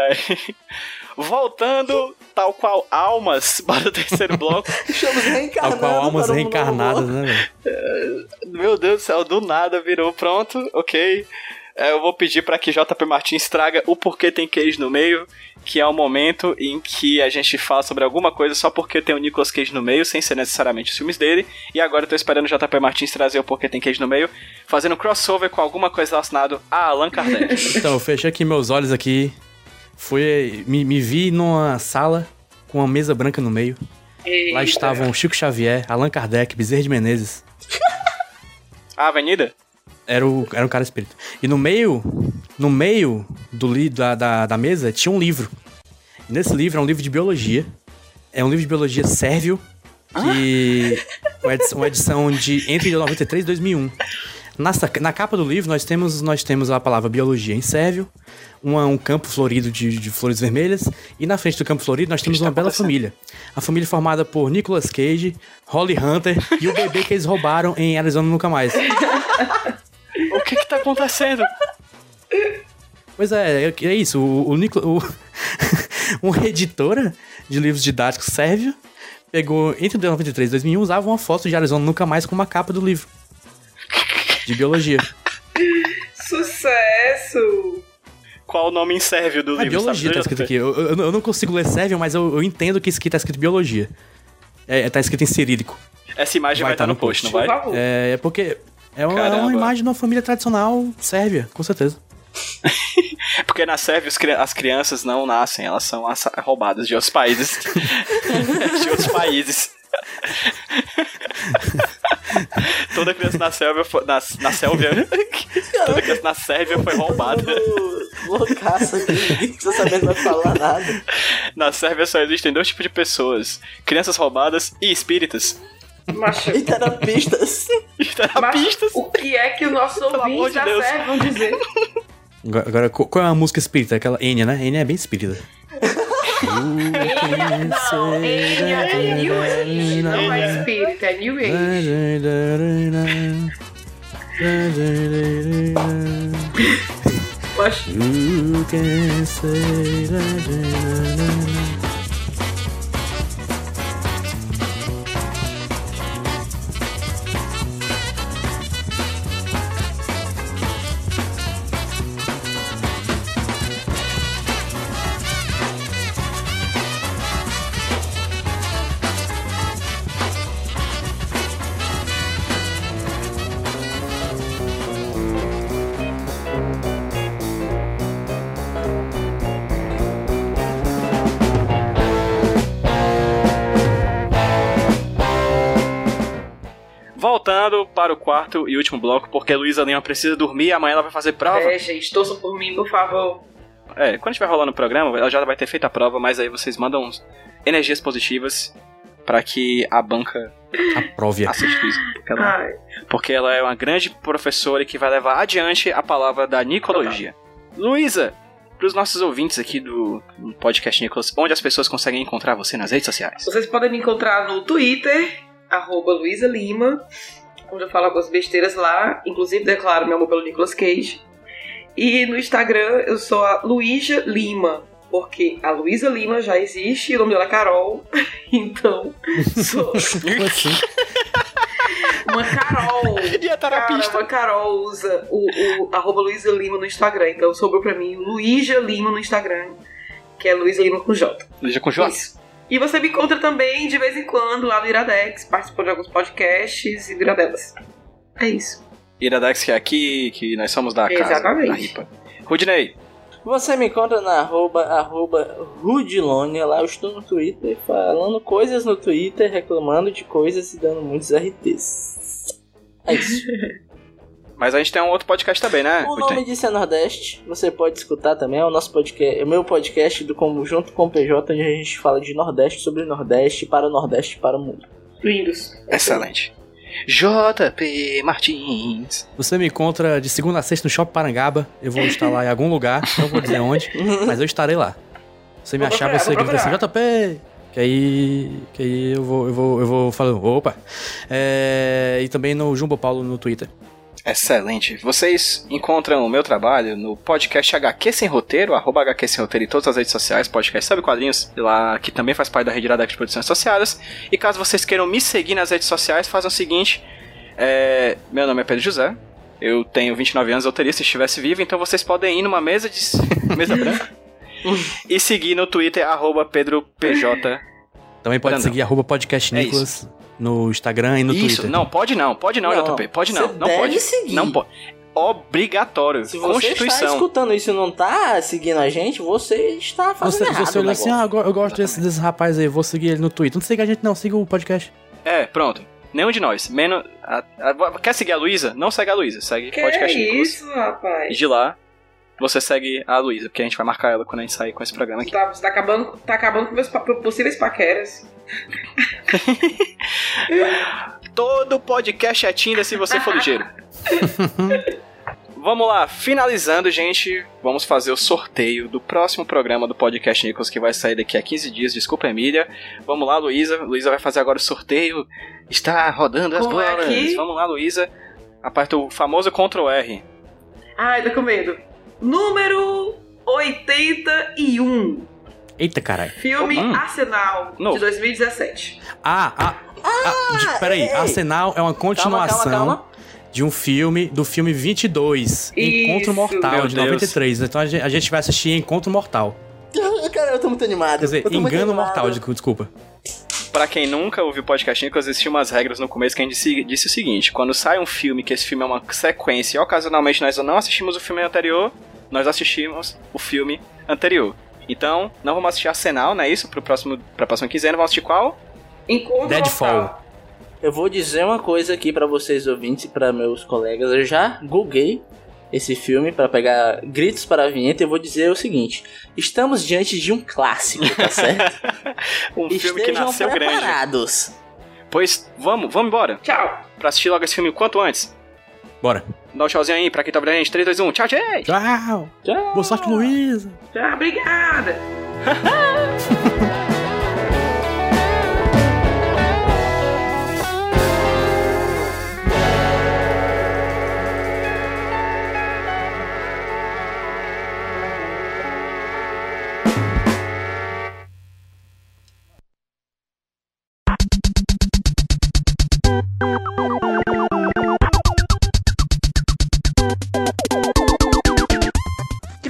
Ai. Voltando, tal qual almas, para o terceiro bloco. Estamos reencarnando. Tal qual almas um reencarnadas, né, velho? Meu Deus do céu, do nada virou pronto, ok. É, Eu vou pedir para que JP Martins traga o porquê tem Cage no meio, que é o momento em que a gente fala sobre alguma coisa só porque tem o Nicolas Cage no meio, sem ser necessariamente os filmes dele. E agora eu tô esperando o JP Martins trazer o porquê tem Cage no meio, fazendo crossover com alguma coisa relacionada a Allan Kardec. Então, eu fechei aqui meus olhos aqui. Fui. Me, me vi numa sala com uma mesa branca no meio. Lá estavam Chico Xavier, Allan Kardec, Bezerra de Menezes. a Avenida? Era, o, era um cara espírita. E no meio, no meio do li, da, da, da mesa tinha um livro. E nesse livro é um livro de biologia. É um livro de biologia sérvio. Que. Uma edição, uma edição de entre 93 e 2001. Na, sa- na capa do livro nós temos, nós temos a palavra biologia em sérvio, uma- um campo florido de, de flores vermelhas, e na frente do campo florido nós temos uma bela família. A família formada por Nicolas Cage, Holly Hunter e o bebê que eles roubaram em Arizona Nunca Mais. O que que tá acontecendo? Pois é, é, é isso. O, o, Nicola- o uma editora de livros didáticos sérvio pegou entre 93 e 2001 usava uma foto de Arizona Nunca Mais como a capa do livro de biologia. Sucesso! Qual o nome em sérvio do É livro? biologia sabe? tá escrito aqui. Eu, eu- eu não consigo ler sérvio, mas eu, eu entendo que isso aqui tá escrito biologia. É, tá escrito em cirílico. Essa imagem vai, Vai estar tá no no post, não Por vai? É, é porque é uma, é uma imagem de uma família tradicional sérvia, com certeza. Porque na Sérvia as crianças não nascem, elas são roubadas de outros países. de outros países. Toda criança na Sérvia foi, na, na Sérvia. Toda criança na Sérvia foi roubada. Todo Loucaço aqui, ninguém precisa saber não vai falar nada. Na Sérvia só existem dois tipos de pessoas: crianças roubadas e espíritas. Macho, E terapistas. E terapistas. o que é que os nossos amor ouvintes de da Deus. série vão dizer? Agora, agora, qual qual é a música espírita? Aquela Enya, né? Enya é bem espírita. Não, ele é New Age, não é espírita, é New Age. Macho, You can say that- quarto e último bloco, porque a Luísa Lima precisa dormir, amanhã ela vai fazer prova. É, gente, torçam por mim, por favor. É, quando estiver rolando o programa, ela já vai ter feito a prova, mas aí vocês mandam uns energias positivas para que a banca Aprove. assista isso. Porque ela, porque ela é uma grande professora que vai levar adiante a palavra da Nicologia. Luísa, para os nossos ouvintes aqui do do podcast Nicolas, onde as pessoas conseguem encontrar você nas redes sociais? Vocês podem me encontrar no Twitter, arroba Luísa Lima, onde eu falo algumas besteiras lá, inclusive declaro meu amor pelo Nicolas Cage. E no Instagram eu sou a Luísa Lima, porque a Luísa Lima já existe, o nome dela é Carol, então sou Como assim? uma Carol. E a terapista? Cara, uma Carol usa o, o arroba Luísa Lima no Instagram, então sobrou pra mim Luísa Lima no Instagram, que é Luísa Lima com J. Luísa com J? Isso. E você me encontra também de vez em quando lá no Iradex, participando de alguns podcasts e do Iradelas. É isso. Iradex, que é aqui, que nós somos da casa, Exatamente. da RIPA. Rudney, Você me encontra na arroba, arroba Rudilonia, lá eu estou no Twitter falando coisas no Twitter, reclamando de coisas e dando muitos RTs. É isso. mas a gente tem um outro podcast também, né? O nome disso é Nordeste, você pode escutar também, é o nosso podcast, é o meu podcast do Como Junto com o PJ, onde a gente fala de Nordeste, sobre Nordeste, para o Nordeste, para o mundo. Lindos. Excelente. JP Martins. Você me encontra de segunda a sexta no Shopping Parangaba. Eu vou estar lá em algum lugar, não vou dizer onde, mas eu estarei lá. Você me Vou achar, procurar, você grita assim, JP! Que aí. Que aí eu vou, eu vou, eu vou falando, opa! É, e também no Jumbo Paulo no Twitter. Excelente. Vocês encontram o meu trabalho no podcast HQ Sem Roteiro, arroba HQ Sem Roteiro em todas as redes sociais, podcast Sabe Quadrinhos, lá que também faz parte da rede Iradex de Produções Associadas. E caso vocês queiram me seguir nas redes sociais, façam o seguinte: é, meu nome é Pedro José, eu tenho 29 anos, eu teria se estivesse vivo, então vocês podem ir numa mesa de. mesa branca e seguir no Twitter, arroba PedroPJ. Também pode seguir arroba podcast É Nicolas no Instagram e no Isso, Twitter. não, pode não, pode não, Não, JP, pode não, você não deve pode. seguir. Não pode. Obrigatório. Se você está escutando isso e não tá seguindo a gente, você está fazendo Você, errado você o olha assim, ah, eu go- eu gosto desse, desse rapaz aí, vou seguir ele no Twitter. Não siga a gente não, siga o podcast. É, pronto. Nenhum de nós. Menos. a- a- quer seguir a Luísa? Não segue a Luísa. Segue Que podcast é Nicolas. isso, rapaz? E de lá, você segue a Luísa, porque a gente vai marcar ela quando a gente sair com esse programa aqui. Tá, você tá acabando, tá acabando com meus possíveis paqueras. Todo podcast é Tinder se você for ligeiro. Vamos lá, finalizando, gente. Vamos fazer o sorteio do próximo programa do podcast Nicolas que vai sair daqui a 15 dias. Desculpa, Emília. Vamos lá, Luísa. Luísa vai fazer agora o sorteio. Está rodando as Como é bolas. que- Vamos lá, Luísa. Aperta o famoso Ctrl R. Ai, tô com medo. Número 81. Eita, caralho. Filme Hum. Arsenal, de 2017. Ah, ah, ah, de- peraí, ei. Arsenal é uma Calma, continuação calma, calma. de um filme, do filme 22, Encontro Isso. Mortal, Meu de Deus. 93. Então a gente, a gente vai assistir Encontro Mortal. Cara, eu tô muito animado. Quer dizer, Engano. Mortal, desculpa. Pra quem nunca ouviu o podcast Nicolas, existiam umas regras no começo que a gente disse, disse o seguinte: quando sai um filme, que esse filme é uma sequência, e ocasionalmente nós não assistimos o filme anterior, nós assistimos o filme anterior. Então, não vamos assistir Arsenal, não é isso? Pro próximo, pra próxima quinzena, vamos assistir qual? Encontro Deadfall. Eu vou dizer uma coisa aqui pra vocês ouvintes e pra meus colegas. Eu já googlei esse filme pra pegar gritos para a vinheta e eu vou dizer o seguinte: estamos diante de um clássico, tá certo? Um filme que Estejam nasceu grande. preparados. Pois, vamos, vamos embora. Tchau. Pra assistir logo esse filme o quanto antes. Bora. Dá um tchauzinho aí pra quem tá vendo a gente. 3, 2, 1. Tchau, gente! Tchau. Tchau. Boa sorte, Luísa. Tchau, obrigada.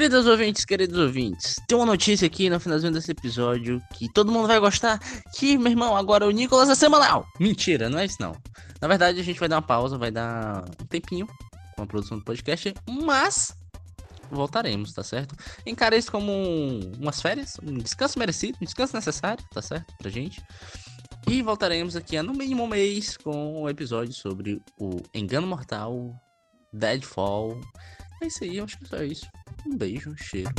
Queridos ouvintes, queridos ouvintes, tem uma notícia aqui no finalzinho desse episódio que todo mundo vai gostar. Que, meu irmão, agora o Nicolas é semanal. Mentira, não é isso não. Na verdade, a gente vai dar uma pausa, vai dar um tempinho com a produção do podcast, mas voltaremos, tá certo? Encara isso como um- umas férias, um descanso merecido, um descanso necessário, tá certo? Pra gente. E voltaremos aqui a no mínimo um mês com um episódio sobre o Engano Mortal, Deadfall. É isso aí, eu acho que só isso. Um beijo, um cheiro.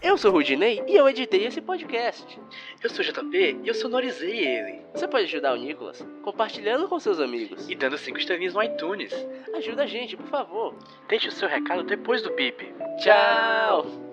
Eu sou o Rudinei e eu editei esse podcast. Eu sou o JP e eu sonorizei ele. Você pode ajudar o Nicolas compartilhando com seus amigos. E dando 5 estrelinhas no iTunes. Ajuda a gente, por favor. Deixe o seu recado depois do bip. Tchau!